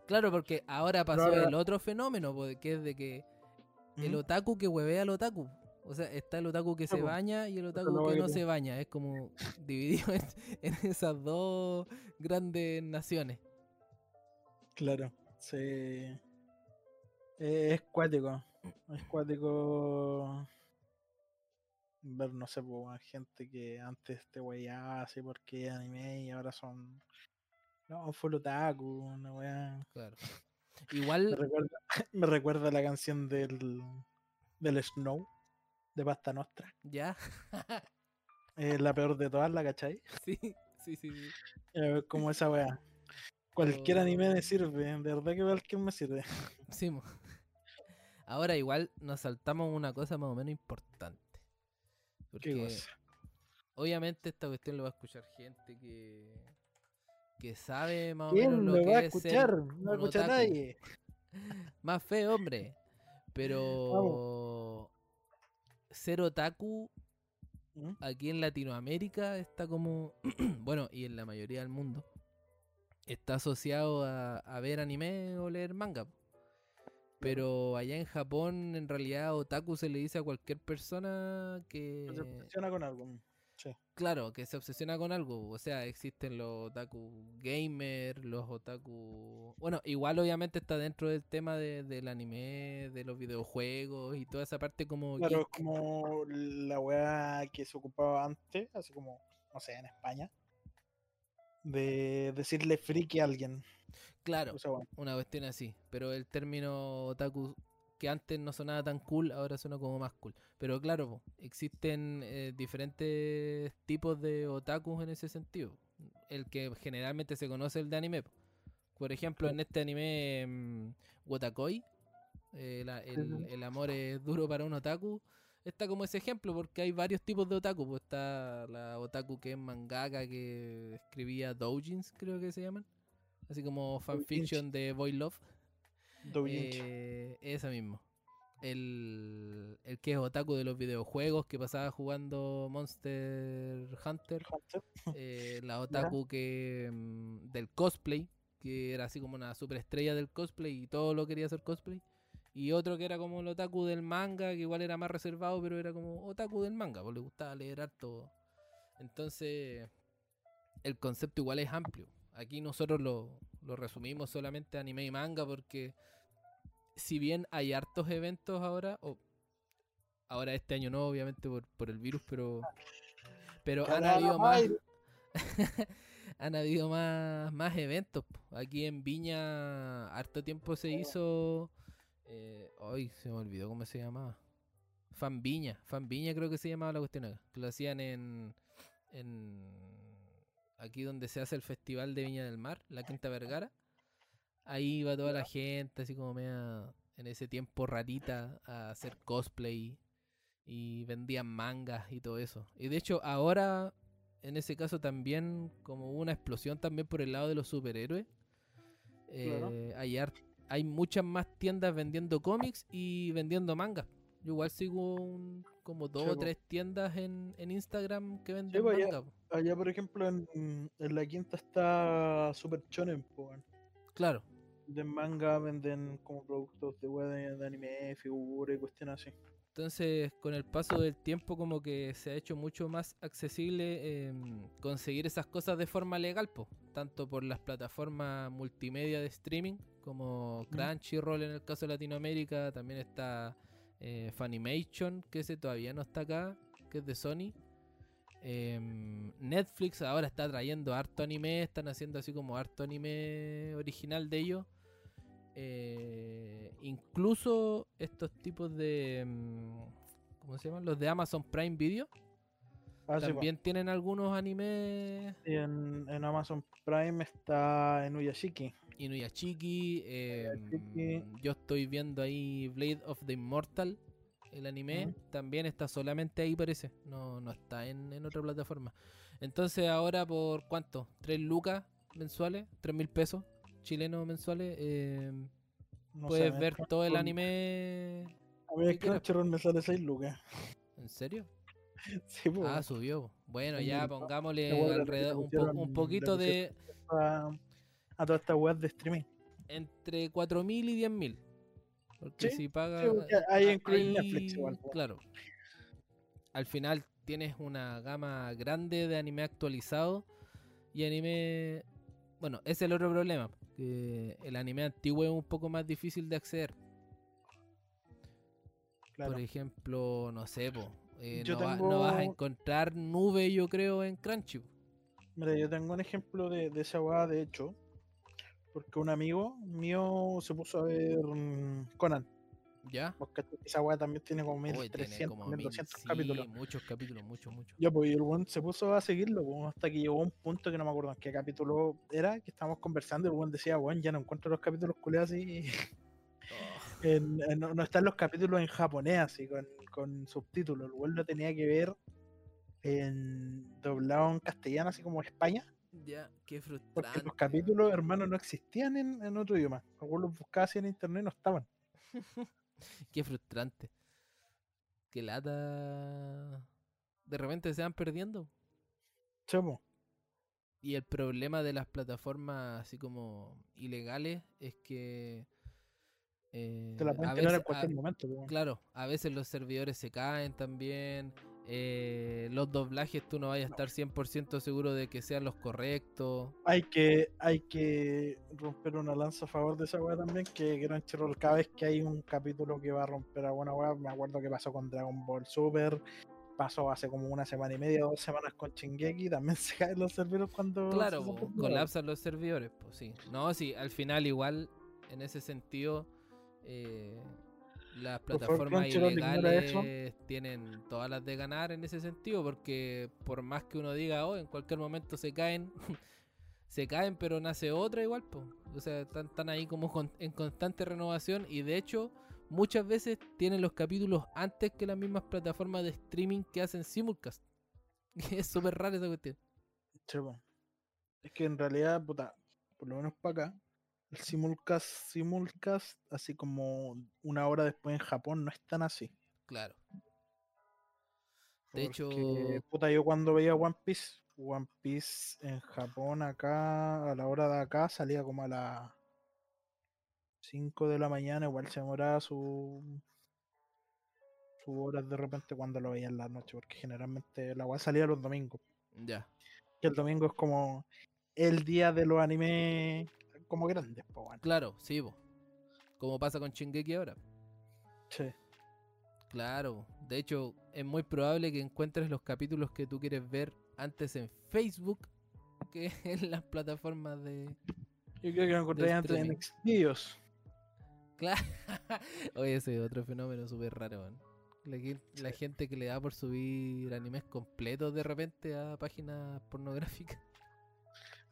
Claro, porque ahora pasó ahora- el otro fenómeno, que es de que el ¿Mm? otaku que huevea al otaku. O sea, está el otaku que se baña y el otaku que no se baña. Es como dividido en, en esas dos grandes naciones. Claro, sí. Eh, es cuático. Es cuático ver, no sé, a gente que antes te weyaba así porque anime y ahora son. No, full otaku, una wea. Claro. Me Igual, recuerda, me recuerda la canción del, del Snow de Pasta Nostra. ya. La peor de todas, ¿la cachai? sí, sí, sí, sí. Eh, como esa wea. Cualquier Oh. anime me sirve, de verdad que cualquier me sirve. Sí, mo. Ahora igual nos saltamos una cosa más o menos importante. Obviamente esta cuestión lo va a escuchar gente que que sabe más o menos ¿Quién lo lo que va a es ser escuchar? No va a nadie. Más fe, hombre. Pero ser otaku ¿Mm? aquí en Latinoamérica está como, bueno, y en la mayoría del mundo, está asociado a, a ver anime o leer manga. Pero allá en Japón, en realidad, otaku se le dice a cualquier persona que... Se obsesiona con algo. Sí. Claro, que se obsesiona con algo. O sea, existen los otaku gamer, los otaku... Bueno, igual obviamente está dentro del tema de- del anime, de los videojuegos y toda esa parte como... Claro, es como la weá que se ocupaba antes, así como, no sé, en España, de decirle friki a alguien. Claro, O sea, bueno, una cuestión así. Pero el término otaku que antes no sonaba tan cool, ahora suena como más cool. Pero claro, po, existen eh, diferentes tipos de otakus en ese sentido. El que generalmente se conoce el de anime. po. Por ejemplo, en este anime mm, Wotakoi, eh, la- el, Ujú. el amor es duro para un otaku. Está como ese ejemplo porque hay varios tipos de otaku. pues está la otaku que es mangaka que escribía doujins, creo que se llaman. Así como fanfiction de Boy Love. Eh, esa mismo. El, el que es otaku de los videojuegos que pasaba jugando Monster Hunter. Hunter. eh, la otaku que mm, del cosplay, que era así como una superestrella del cosplay y todo lo quería hacer cosplay. Y otro que era como el otaku del manga, que igual era más reservado, pero era como otaku del manga, porque le gustaba leer harto. Entonces, el concepto igual es amplio. Aquí nosotros lo, lo resumimos solamente a anime y manga, porque si bien hay hartos eventos ahora, o ahora este año no, obviamente por, por el virus, pero, pero han habido más, han habido más, más eventos. Aquí en Viña, harto tiempo se hizo. Eh, ay, se me olvidó cómo se llamaba. Fan Viña, Fan Viña creo que se llamaba la cuestión acá. Que lo hacían en, en. Aquí donde se hace el festival de Viña del Mar, la Quinta Vergara. Ahí iba toda la gente, así como media. En ese tiempo rarita, a hacer cosplay. Y vendían mangas y todo eso. Y de hecho, ahora en ese caso también como hubo una explosión también por el lado de los superhéroes. Claro. eh, hay, har- hay muchas más tiendas vendiendo cómics y vendiendo manga. Yo igual sigo un- como dos o tres tiendas en, en Instagram que venden ya. manga. Allá, por ejemplo, en, en la quinta está Super Shonen, po, weón. Claro, De manga venden como productos de web de, de anime, figuras y cuestiones así. entonces con el paso del tiempo como que se ha hecho mucho más accesible em, conseguir esas cosas de forma legal, po, tanto por las plataformas multimedia de streaming como Crunchyroll en el caso de Latinoamérica, también está eh, Funimation, que ese todavía no está acá, que es de Sony. Em, Netflix ahora está trayendo harto anime, están haciendo así como harto anime original de ellos. Eh, incluso estos tipos de. mm, ¿Cómo se llaman? Los de Amazon Prime Video. Ah, sí, también tienen algunos animes. En, en Amazon Prime está Inuyashiki. Inuyashiki. eh, Inuyashiki. yo estoy viendo ahí Blade of the Immortal. El anime también está solamente ahí, parece. No, no está en, en otra plataforma. Entonces, ahora por cuánto? ¿3 lucas mensuales? ¿3 mil pesos chilenos mensuales? eh, No puedes sé, ver todo el anime. A quieras. Crunchyroll me sale 6 lucas. ¿En serio? Sí, po, Ah, subió. Bueno, Sí, ya pongámosle alrededor un, po- un poquito de a todas estas webs de streaming. entre 4.000 y 10.000. Porque Sí, si pagas... Sí, ahí incluye Netflix igual. Claro. Al final tienes una gama grande de anime actualizado y anime... Bueno, ese es el otro problema. Que el anime antiguo es un poco más difícil de acceder. Claro. Por ejemplo, no sé, po, eh, no, va- no vas a encontrar nube, yo creo, en Crunchy. Mira, yo tengo un ejemplo de, de esa weá, de hecho, porque un amigo mío se puso a ver mm, Conan. ¿Ya? Vos cachai que esa weá también tiene como Uy, tiene 1300, como mil- 1200 sí, capítulos. muchos capítulos, muchos, muchos. Ya, pues y el weón se puso a seguirlo, pues, hasta que llegó a un punto que no me acuerdo en qué capítulo era, que estábamos conversando y el weón decía, weón, ya no encuentro los capítulos culiados así. Oh, en- en- no, no están los capítulos en japonés, así, con, con subtítulos. El weón lo tenía que ver en doblado en castellano, así como España. Ya, qué Porque frustrante. los capítulos, hermano, no existían en, en otro idioma. Weón los buscaba así en internet y no estaban. Qué frustrante. Qué lata. De repente se van perdiendo. Chamo. Y el problema de las plataformas así como ilegales es que... eh, Te la a pueden tirar en cualquier a- momento. Claro, a veces los servidores se caen también. Eh, los doblajes tú no vayas a estar 100% seguro de que sean los correctos. Hay que, hay que romper una lanza a favor de esa weá también, que Crunchyroll cada vez que hay un capítulo que va a romper a buena weá, me acuerdo que pasó con Dragon Ball Super, pasó hace como una semana y media, dos semanas con Shingeki, también se caen los servidores cuando Claro, se po, colapsan los servidores, pues sí. No, sí, al final igual, en ese sentido, eh, las favor, plataformas ilegales tienen todas las de ganar en ese sentido, porque por más que uno diga, oh, en cualquier momento se caen, se caen, pero nace otra igual, pues. O sea, están, están ahí como con- en constante renovación y de hecho muchas veces tienen los capítulos antes que las mismas plataformas de streaming que hacen simulcast. es súper raro esa cuestión. Es que en realidad, puta, por lo menos para acá, el simulcast, simulcast, así como una hora después en Japón, no es tan así. Claro. De hecho- Porque, puta, yo cuando veía One Piece, One Piece en Japón acá, a la hora de acá, salía como a las 5 de la mañana, igual se demoraba su sus horas de repente cuando lo veía en la noche, porque generalmente la weá salía los domingos. Ya. Que el domingo es como el día de los animes como grandes, po, weón. Claro, sí, po. Como pasa con Shingeki ahora. Sí. Claro. De hecho, es muy probable que encuentres los capítulos que tú quieres ver antes en Facebook que en las plataformas de. Yo creo que lo encontré antes en. Xvideos. Claro. Oye, ese es otro fenómeno súper raro. La, gen- la gente que le da por subir animes completos de repente a páginas pornográficas.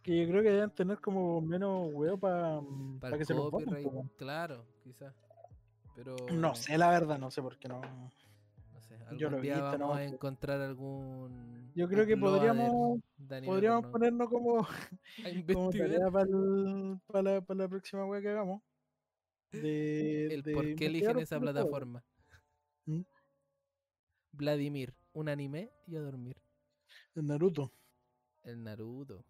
Que yo creo que deben tener como menos huevo para Para que el se los boten, copyright. po, weón. Claro, quizás. Pero. No sé, la verdad, no sé por qué no. No sé, algún Yo lo día visto, vamos ¿no? a encontrar algún. Yo creo que podríamos- Podríamos ponernos como, a como tarea para, la, para la próxima wea que hagamos. de. El de por qué eligen esa plataforma. ¿Mm? Vladimir, un anime y a dormir. El Naruto, El Naruto.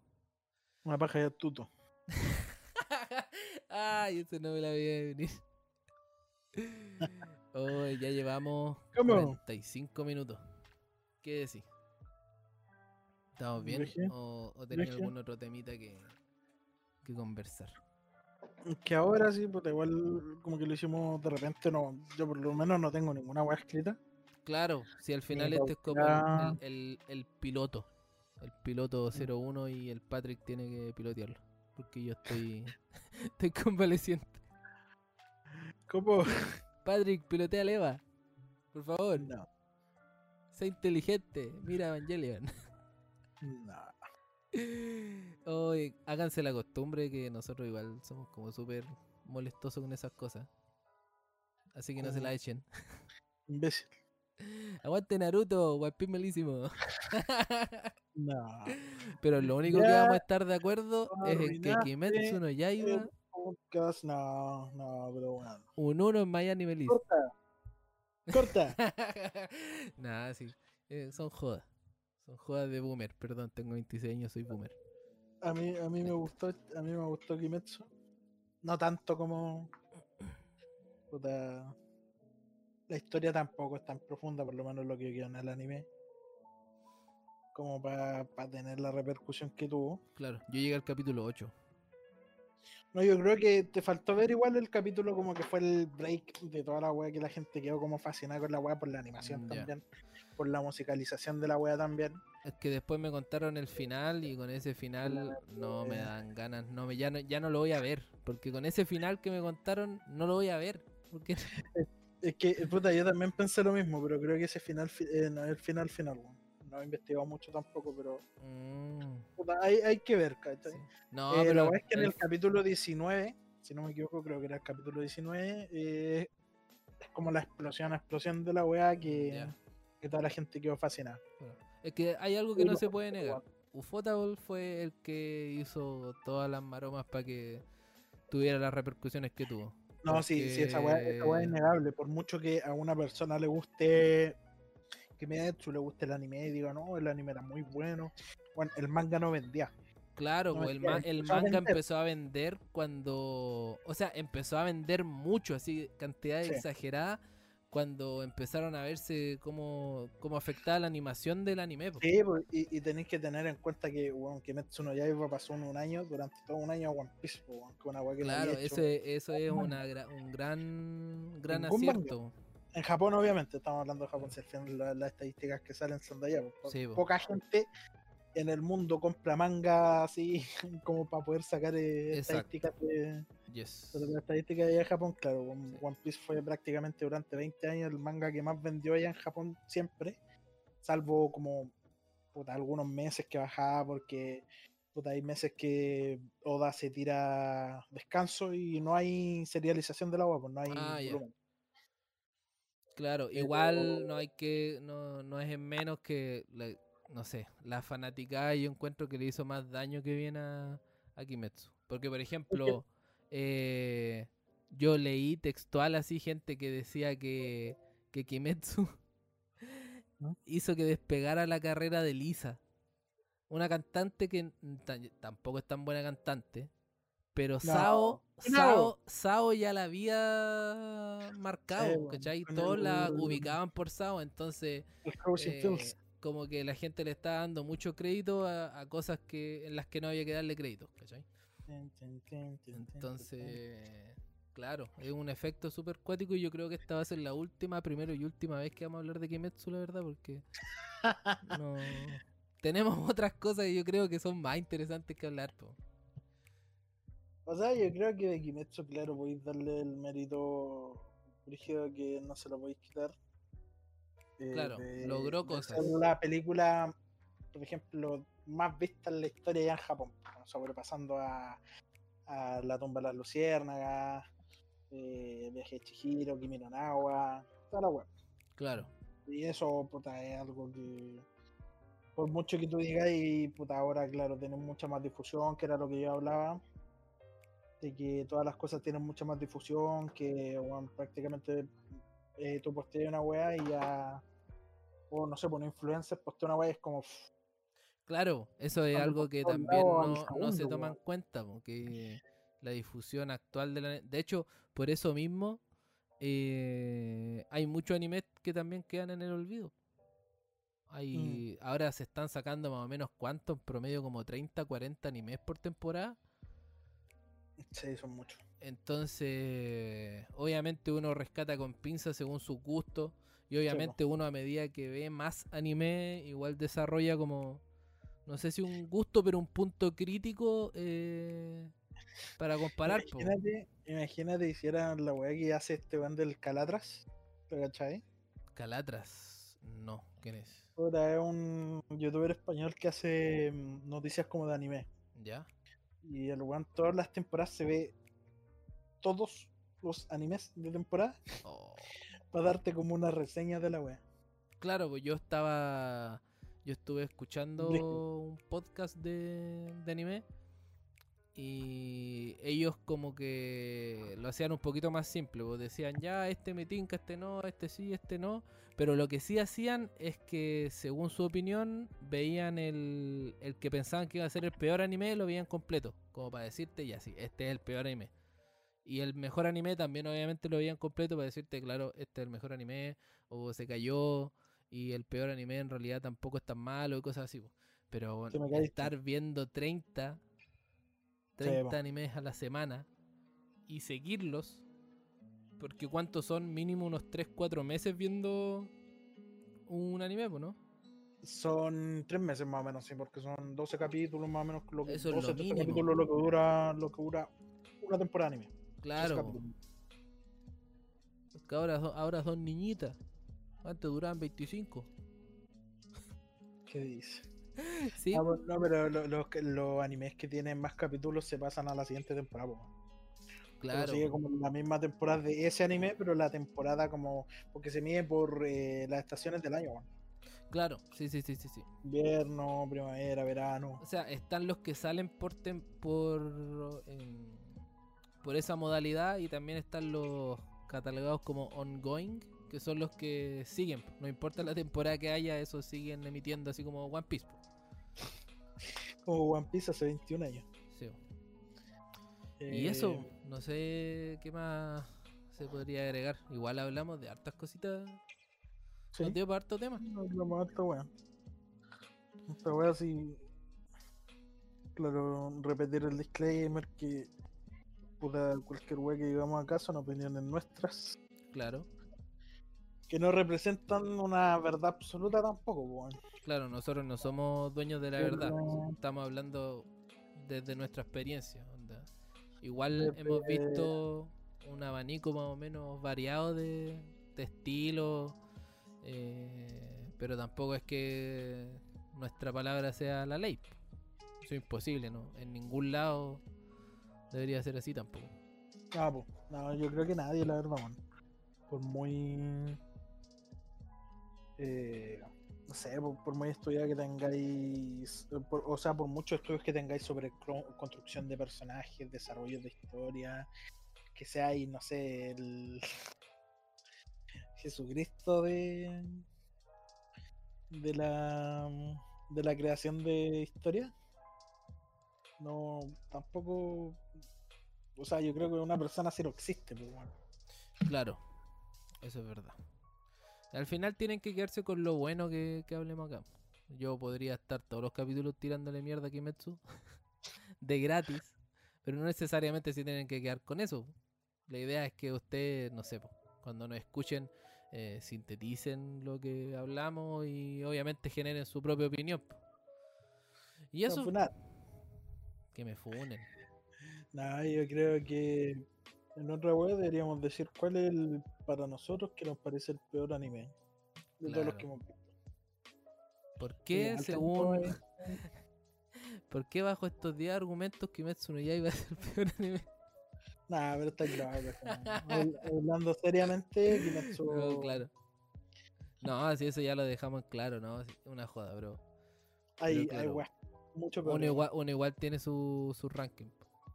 Una paja de tuto. Ay, eso no me la veía venir. Hoy ya llevamos ¿Cómo? 45 minutos. ¿Qué decís? ¿Estamos bien? ¿O, o tenés algún otro temita que, que conversar? Que ahora sí, puta, igual como que lo hicimos de repente, no. Yo por lo menos no tengo ninguna weá escrita. Claro, si al final este es como el- el piloto. El piloto 01 y el Patrick tiene que pilotearlo. Porque yo estoy, estoy convaleciente. ¿Cómo? Patrick, pilotea Eva. Por favor, No, sé inteligente. Mira Evangelion. no. Oye, háganse la costumbre que nosotros igual somos como súper molestosos con esas cosas. Así que no se la Como- echen. Imbécil. Aguante Naruto, guapín malísimo. No. Pero lo único que vamos a estar de acuerdo es en que Kimetsu no Yaiba, podcast, no, no, pero bueno. un uno en Miami Melis. Corta. Corta. Nada, sí. eh, son jodas. Son jodas de boomer. Perdón, tengo 26 años, soy boomer. A mí, a mí me gustó, a mí me gustó Kimetsu. No tanto como. Puta. La historia tampoco es tan profunda, por lo menos lo que yo en el anime. Como para tener la repercusión que tuvo. Claro, yo llegué al capítulo 8. No, yo creo que te faltó ver igual el capítulo como que fue el break de toda la weá que la gente quedó como fascinada con la weá por la animación también. Por la musicalización de la weá también. Es que después me contaron el final y con ese final no me dan ganas, no me ya no, ya no lo voy a ver, porque con ese final que me contaron no lo voy a ver, porque Es que, puta, yo también pensé lo mismo, pero creo que ese final fi- eh, no es el final final. No he investigado mucho tampoco, pero Mm, puta, hay, hay que ver, ¿cachai? sí. No, Eh, la pero weá es que en el- capítulo 19, si no me equivoco, creo que era el capítulo 19, eh, es como la explosión, explosión de la weá que, que toda la gente quedó fascinada. bueno, es que hay algo que no Pero- se puede negar. Ufotable fue el que hizo todas las maromas para que tuviera las repercusiones que tuvo. No, sí, sí, esa weá, esa weá es innegable. Por mucho que a una persona le guste que Kimetsu, le guste el anime y diga, no, el anime era muy bueno. Bueno, el manga no vendía. Claro, No, pues es el, ma- el a manga empezó a vender cuando. O sea, empezó a vender mucho, así, cantidad Sí. exagerada, cuando empezaron a verse cómo, cómo afectaba la animación del anime. po. Sí, pues, y, y tenéis que tener en cuenta que bueno, Kimetsu no Yaiba pasó un año, durante todo un año a One Piece, que que Claro, ese, eso es una, un gran, gran manga. acierto. En Japón, obviamente, estamos hablando de Japón, si al final la- las estadísticas que salen son de allá. po- Sí, po. poca gente en el mundo compra manga así como para poder sacar eh, estadísticas de, Yes. De allá de Japón, claro, One One Piece fue prácticamente durante 20 años el manga que más vendió allá en Japón siempre, salvo como puta, algunos meses que bajaba porque puta, hay meses que Oda se tira descanso y no hay serialización del agua, pues no hay Ah. Claro, Pero- igual no hay que, no, no es en menos que, la- no sé, la fanaticada yo encuentro que le hizo más daño que bien a, a Kimetsu. Porque, por ejemplo, eh, yo leí textual así gente que decía que, que Kimetsu hizo que despegara la carrera de Lisa. Una cantante que tampoco es tan buena cantante, pero Sao, no. Sao, Sao ya la había marcado, ¿cachai? Todos la ubicaban por Sao, entonces eh. Como que la gente le está dando mucho crédito a, a cosas que en las que no había que darle crédito, ¿cachai? Entonces, claro, es un efecto súper cuático y yo creo que esta va a ser la última, primero y última vez que vamos a hablar de Kimetsu, la verdad, porque no... tenemos otras cosas que yo creo que son más interesantes que hablar. po. O sea, yo creo que de Kimetsu, claro, podéis darle el mérito rígido que no se lo podéis quitar. Eh, Claro, logró de cosas. ser la película, por ejemplo, más vista en la historia ya en Japón, sobrepasando a, a La tumba de las luciérnagas, eh, Viaje de Chihiro, Kimi no Nawa, toda la web. Claro, Y eso, puta, es algo que. Por mucho que tú digas, y puta, ahora, claro, tienen mucha más difusión, que era lo que yo hablaba. de que todas las cosas tienen mucha más difusión, que prácticamente eh, tú posteas una weá y ya, o no sé, por influencer postea una weá y es como, pff, Claro, eso es algo que también no, no se toma en cuenta, porque la difusión actual de la... De hecho, por eso mismo, eh, hay muchos animes que también quedan en el olvido. Hay, Ahora se están sacando más o menos cuántos, en promedio como 30, 40 animes por temporada. sí, son muchos. Entonces, obviamente uno rescata con pinzas según su gusto. Y obviamente uno a medida que ve más anime, igual desarrolla como, no sé si un gusto, pero un punto crítico eh, para comparar. po. Imagínate, imagínate hicieran la weá que hace este weón del Calatras, ¿lo cachai? Calatras, no, ¿quién es? Puta, es un youtuber español que hace mm, noticias como de anime. ¿Ya? Y el weón todas las temporadas se ve todos los animes de temporada Oh. para darte como una reseña de la wea. Claro, pues yo estaba. Yo estuve escuchando un podcast de, de anime. Y ellos como que lo hacían un poquito más simple. Pues decían, ya, este me tinca, este no, este sí, este no. Pero lo que sí hacían es que, según su opinión, veían el, el que pensaban que iba a ser el peor anime, lo veían completo. Como para decirte, ya sí, este es el peor anime. Y el mejor anime también obviamente lo veían completo para decirte, claro, este es el mejor anime, o se cayó, y el peor anime en realidad tampoco es tan malo y cosas así. po. Pero bueno, estar viendo 30, Sí, 30 po. animes a la semana y seguirlos, porque ¿cuántos son? Mínimo unos 3, 4 meses viendo un anime, po, ¿no? Son tres meses más o menos, sí, porque son 12 capítulos más o menos. Lo que, Eso es lo 12, 13 mínimo. capítulos lo que dura, lo que dura una temporada de anime. 12 Claro, porque ahora, son- ahora son niñitas. Antes duraban 25. ¿Qué dice? Sí, Ah, bueno, no, pero lo- los, los animes que tienen más capítulos se pasan a la siguiente temporada. po. Pero claro. sigue po. como la misma temporada de ese anime, pero la temporada como. Porque se mide por eh, las estaciones del año, weón. Claro, sí, sí, sí, sí, sí. Invierno, primavera, verano. O sea, están los que salen por tem- por em, por esa modalidad y también están los catalogados como ongoing, que son los que siguen. No importa la temporada que haya, esos siguen emitiendo así como One Piece. Como One Piece hace 21 años. Sí. Y eso, Eh, no sé qué más se podría agregar. Igual hablamos de hartas cositas. sí, Nos dio para harto tema. lo más alto, weón. Esta wea sí. Claro, repetir el disclaimer que. Puta, cualquier wea que digamos acá son opiniones nuestras. Claro. Que no representan una verdad absoluta tampoco, weón. Claro, nosotros no somos dueños de la Pero- verdad. Estamos hablando desde nuestra experiencia. onda. Igual hemos visto un abanico más o menos variado de, de estilos. eh, pero tampoco es que nuestra palabra sea la ley. Eso es imposible, ¿no? En ningún lado debería ser así tampoco. Ah, pues. No, yo creo que nadie, la verdad, weón. Por muy. Eh, no sé, por, muy estudiado que tengáis. o sea, por muchos estudios que tengáis sobre construcción de personajes, desarrollo de historia. Que seáis, no sé, el. Jesucristo de. de la. de la creación de historia. No, tampoco. O sea, yo creo que una persona así no existe, pues, weón. Claro, eso es verdad. Al final tienen que quedarse con lo bueno que, que hablemos acá. Yo podría estar todos los capítulos tirándole mierda a Kimetsu de gratis, pero no necesariamente se tienen que quedar con eso. La idea es que ustedes, no sé, cuando nos escuchen, eh, sinteticen lo que hablamos y obviamente generen su propia opinión. Y eso, que me funen. Nada, yo creo que en otra web deberíamos decir cuál es el, para nosotros que nos parece el peor anime de todos los que hemos visto. ¿Por qué, según, ¿por qué bajo estos 10 argumentos Kimetsu no Yaiba es el peor anime? Nada, pero está claro. pues, Hablando seriamente, Kimetsu. No, claro. No, si eso ya lo dejamos en claro, ¿no? Una joda, bro. Hay, hay claro. weas mucho Uno peores. igual, uno igual tiene su, su ranking.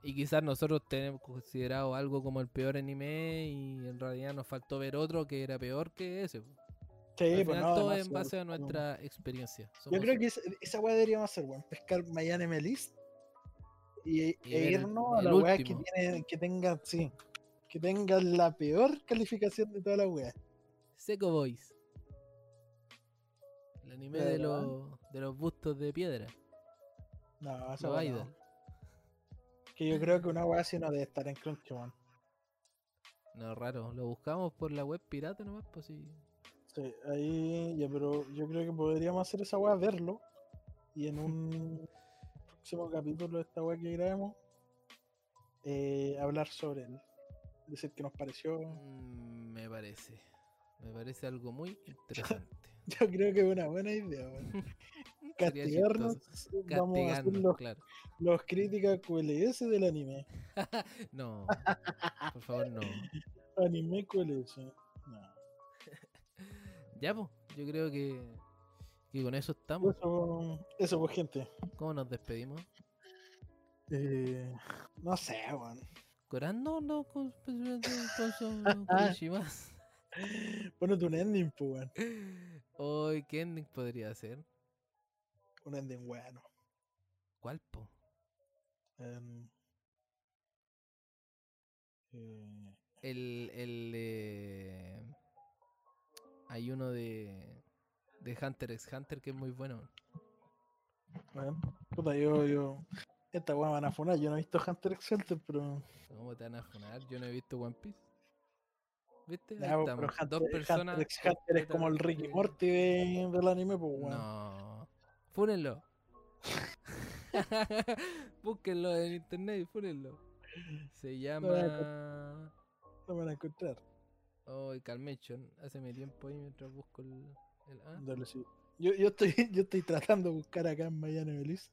Y quizás nosotros tenemos considerado algo como el peor anime y en realidad nos faltó ver otro que era peor que ese. Sí, Al pues no, todo en base a nuestra experiencia. Yo creo que esa, esa weá deberíamos hacer, weón. Pescar Mayan List y, e el- irnos a la weá que, tiene, que tenga, sí, que tenga la peor calificación de toda la weá. Seco Boys. El anime ¿De los, de los bustos de piedra. No, esa no. Que yo creo que una weá así no debe estar en Crunchyroll. No, raro. Lo buscamos por la web pirata nomás, pues sí. Sí, ahí, ya, pero yo creo que podríamos hacer esa weá, verlo. Y en un próximo capítulo de esta weá que grabemos, eh, hablar sobre él. Decir qué nos pareció. Mm, me parece. Me parece algo muy interesante. Yo creo que es una buena idea, weón. Castigarnos, vamos a hacer los, claro. los críticas QLS del anime. No, por favor, no. Anime QLS. No. Ya, pues, yo creo que, que con eso estamos. Eso, eso pues, gente. ¿Cómo nos despedimos? Eh, no sé, weón. Corando no con Kurishimas. Ponete un ending, pues, weón. Hoy, ¿qué ending podría ser? Un ending bueno. ¿Cuál, po? Em, eh, El, el eh, hay uno de de Hunter x Hunter que es muy bueno. bueno, puta, yo, yo. Esta weá me van a funar. Yo no he visto Hunter x Hunter, pero. ¿Cómo te van a funar? Yo no he visto One Piece. ¿Viste? Ya, pero. Hunter, Dos personas. Hunter x Hunter es como el Ricky Morty de- del anime, pues, weón. No. Fúnenlo. Búsquenlo en internet y fúnenlo. Se llama. Lo van a encontrar. Oh, Calmation. Haceme tiempo ahí mientras busco el. el ah. Dale, sí. Yo, yo, estoy, yo estoy tratando de buscar acá en Miami List.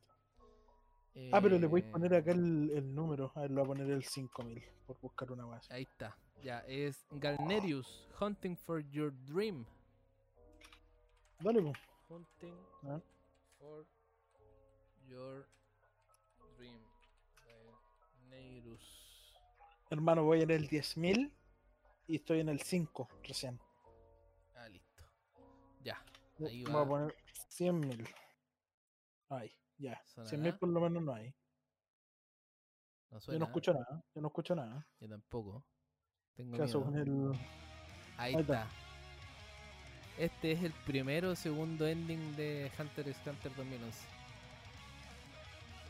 Ah, pero le voy a poner acá el, el número. A ver, le voy a poner el 5000 por buscar una base. Ahí está. Ya, es Galnerius. Hunting for your dream. Dale, pues. Hunting Ah. For your dream. Galnerius. Hermano, voy en el 10000 y estoy en el 5 recién. Ah, listo. Ya. Voy Ahí voy va. a poner 100.000. Ahí, ya. ¿Sonará? 100.000 por lo menos no hay. No Yo suena. no escucho nada. Yo no escucho nada. Yo tampoco. Tengo ¿Qué hago miedo. con el.? Ahí Ahí está. está. Este es el primero o segundo ending de Hunter x Hunter 2011.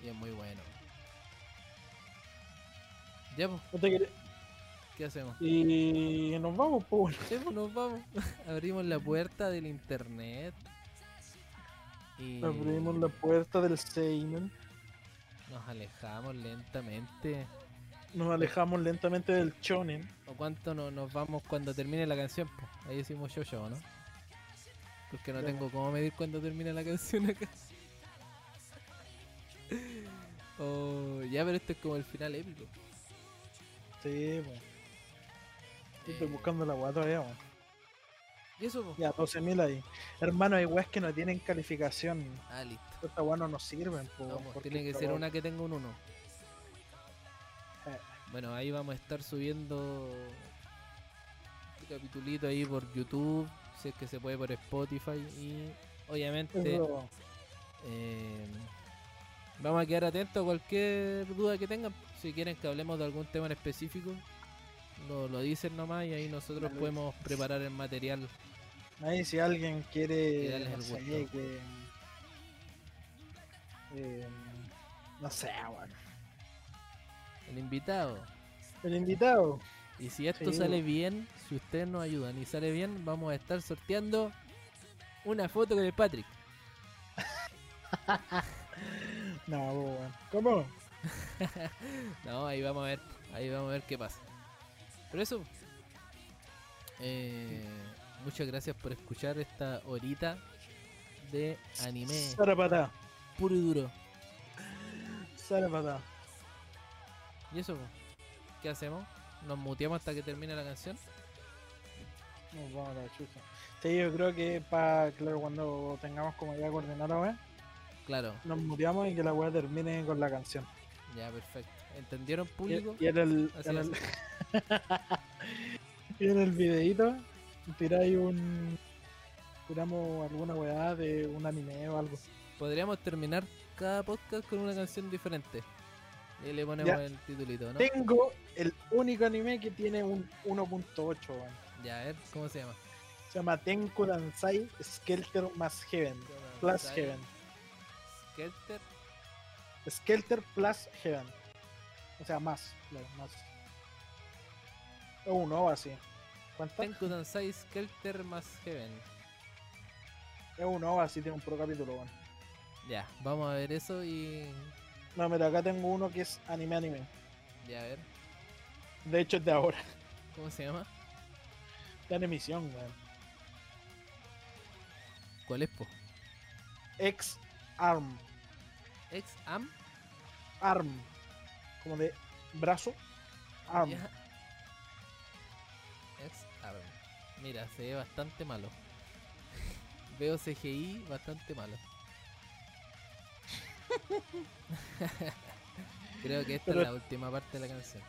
Y es muy bueno. Ya, pues, ¿qué hacemos? Y nos vamos, pues. Sí, pues, nos vamos. Abrimos la puerta del internet. Y Abrimos la puerta del Seinen. nos alejamos lentamente. Nos alejamos lentamente del Chonen. ¿O cuánto no- nos vamos cuando termine la canción? po? Ahí decimos yo yo, ¿no? Porque no tengo cómo medir cuando termina la canción acá. Oh, ya, pero esto es como el final épico. Sí, pues. Estoy Eh, buscando la guata todavía, weón. ¿Y eso? po? Ya, 12.000 ahí. Hermano, hay weas que no tienen calificación. Ah, listo. Estas weas no nos sirven, po, No, pues, tiene que ser una que tenga un 1. Eh. Bueno, ahí vamos a estar subiendo este capitulito ahí por YouTube, si es que se puede por Spotify y obviamente eh, vamos a quedar atentos a cualquier duda que tengan. Si quieren que hablemos de algún tema en específico, lo, lo dicen nomás y ahí nosotros podemos preparar el material. Ahí si alguien quiere, no sé, que... eh, no sé, weón. El invitado. El invitado. Y si esto Sí, sale bien, si ustedes nos ayudan y sale bien, vamos a estar sorteando una foto con el Patrick. No, weón. ¿Cómo? No, ahí vamos a ver, ahí vamos a ver qué pasa. Pero eso, eh, muchas gracias por escuchar esta horita de anime Zarapatá. puro y duro. Zarapatá. ¿Y eso? ¿Qué hacemos? ¿Nos muteamos hasta que termine la canción? Nos vamos a la chucha. Sí, yo creo que para, claro, cuando tengamos como ya coordinar la weá, Claro, nos muteamos y que la weá termine con la canción. ya perfecto. ¿Entendieron público? y en el, en el, y en el videito tiráis un. Tiramos alguna weá de un anime o algo. Podríamos terminar cada podcast con una canción diferente. Y le ponemos Ya. el titulito, ¿no? Tengo el único anime que tiene un 1.8, weón. Ya, a ver, ¿cómo se llama? Se llama Tenku Dansai Skelter más Heaven. Plus Heaven. Skelter. Skelter plus Heaven. O sea, más. Claro, más. O un OVA, sí. ¿Cuánto? Tenku Dansai Skelter más Heaven. Es un OVA, sí, tiene un pro capítulo, weón. Ya, vamos a ver eso y. No, mira, acá tengo uno que es anime anime. Ya, a ver, De hecho, es de ahora. ¿cómo se llama? Está en emisión, weón. ¿Cuál es, po? Ex Arm. Ex Am. Arm. Como de brazo. Arm. Ya. Ex Arm. Mira, se ve bastante malo. Veo CGI bastante malo. Creo que esta Pero- es la última parte de la canción.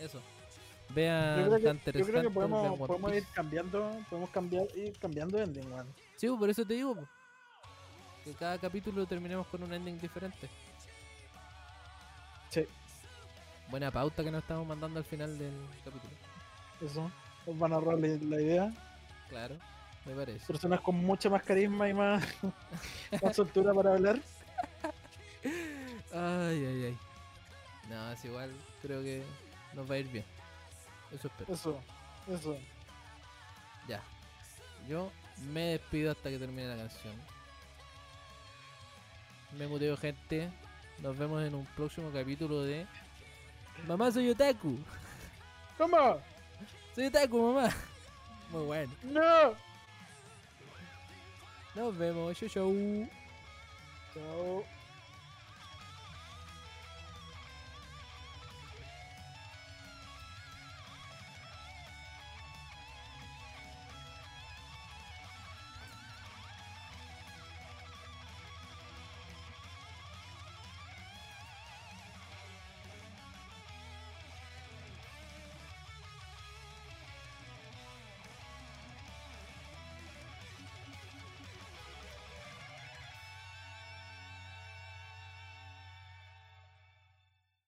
Eso. Yo Vean creo que, Hunter yo x creo que Hunter, podemos, ir cambiando, podemos cambiar, ir cambiando de ending, weón. Sí, por eso te digo. Que cada capítulo terminemos con un ending diferente. Sí, Buena pauta que nos estamos mandando al final del capítulo. eso. Nos van a la, la idea. Claro, me parece. Personas con mucha más carisma y más, más soltura para hablar. Ay, ay, ay. No, es igual, creo que nos va a ir bien. Eso espero. Eso, eso. Ya. Yo me despido hasta que termine la canción. Me muteo, gente. Nos vemos en un próximo capítulo de Mamá, soy otaku. ¿Cómo? Soy otaku, mamá. Muy bueno. ¡No! Nos vemos. Chau, chau. Chao.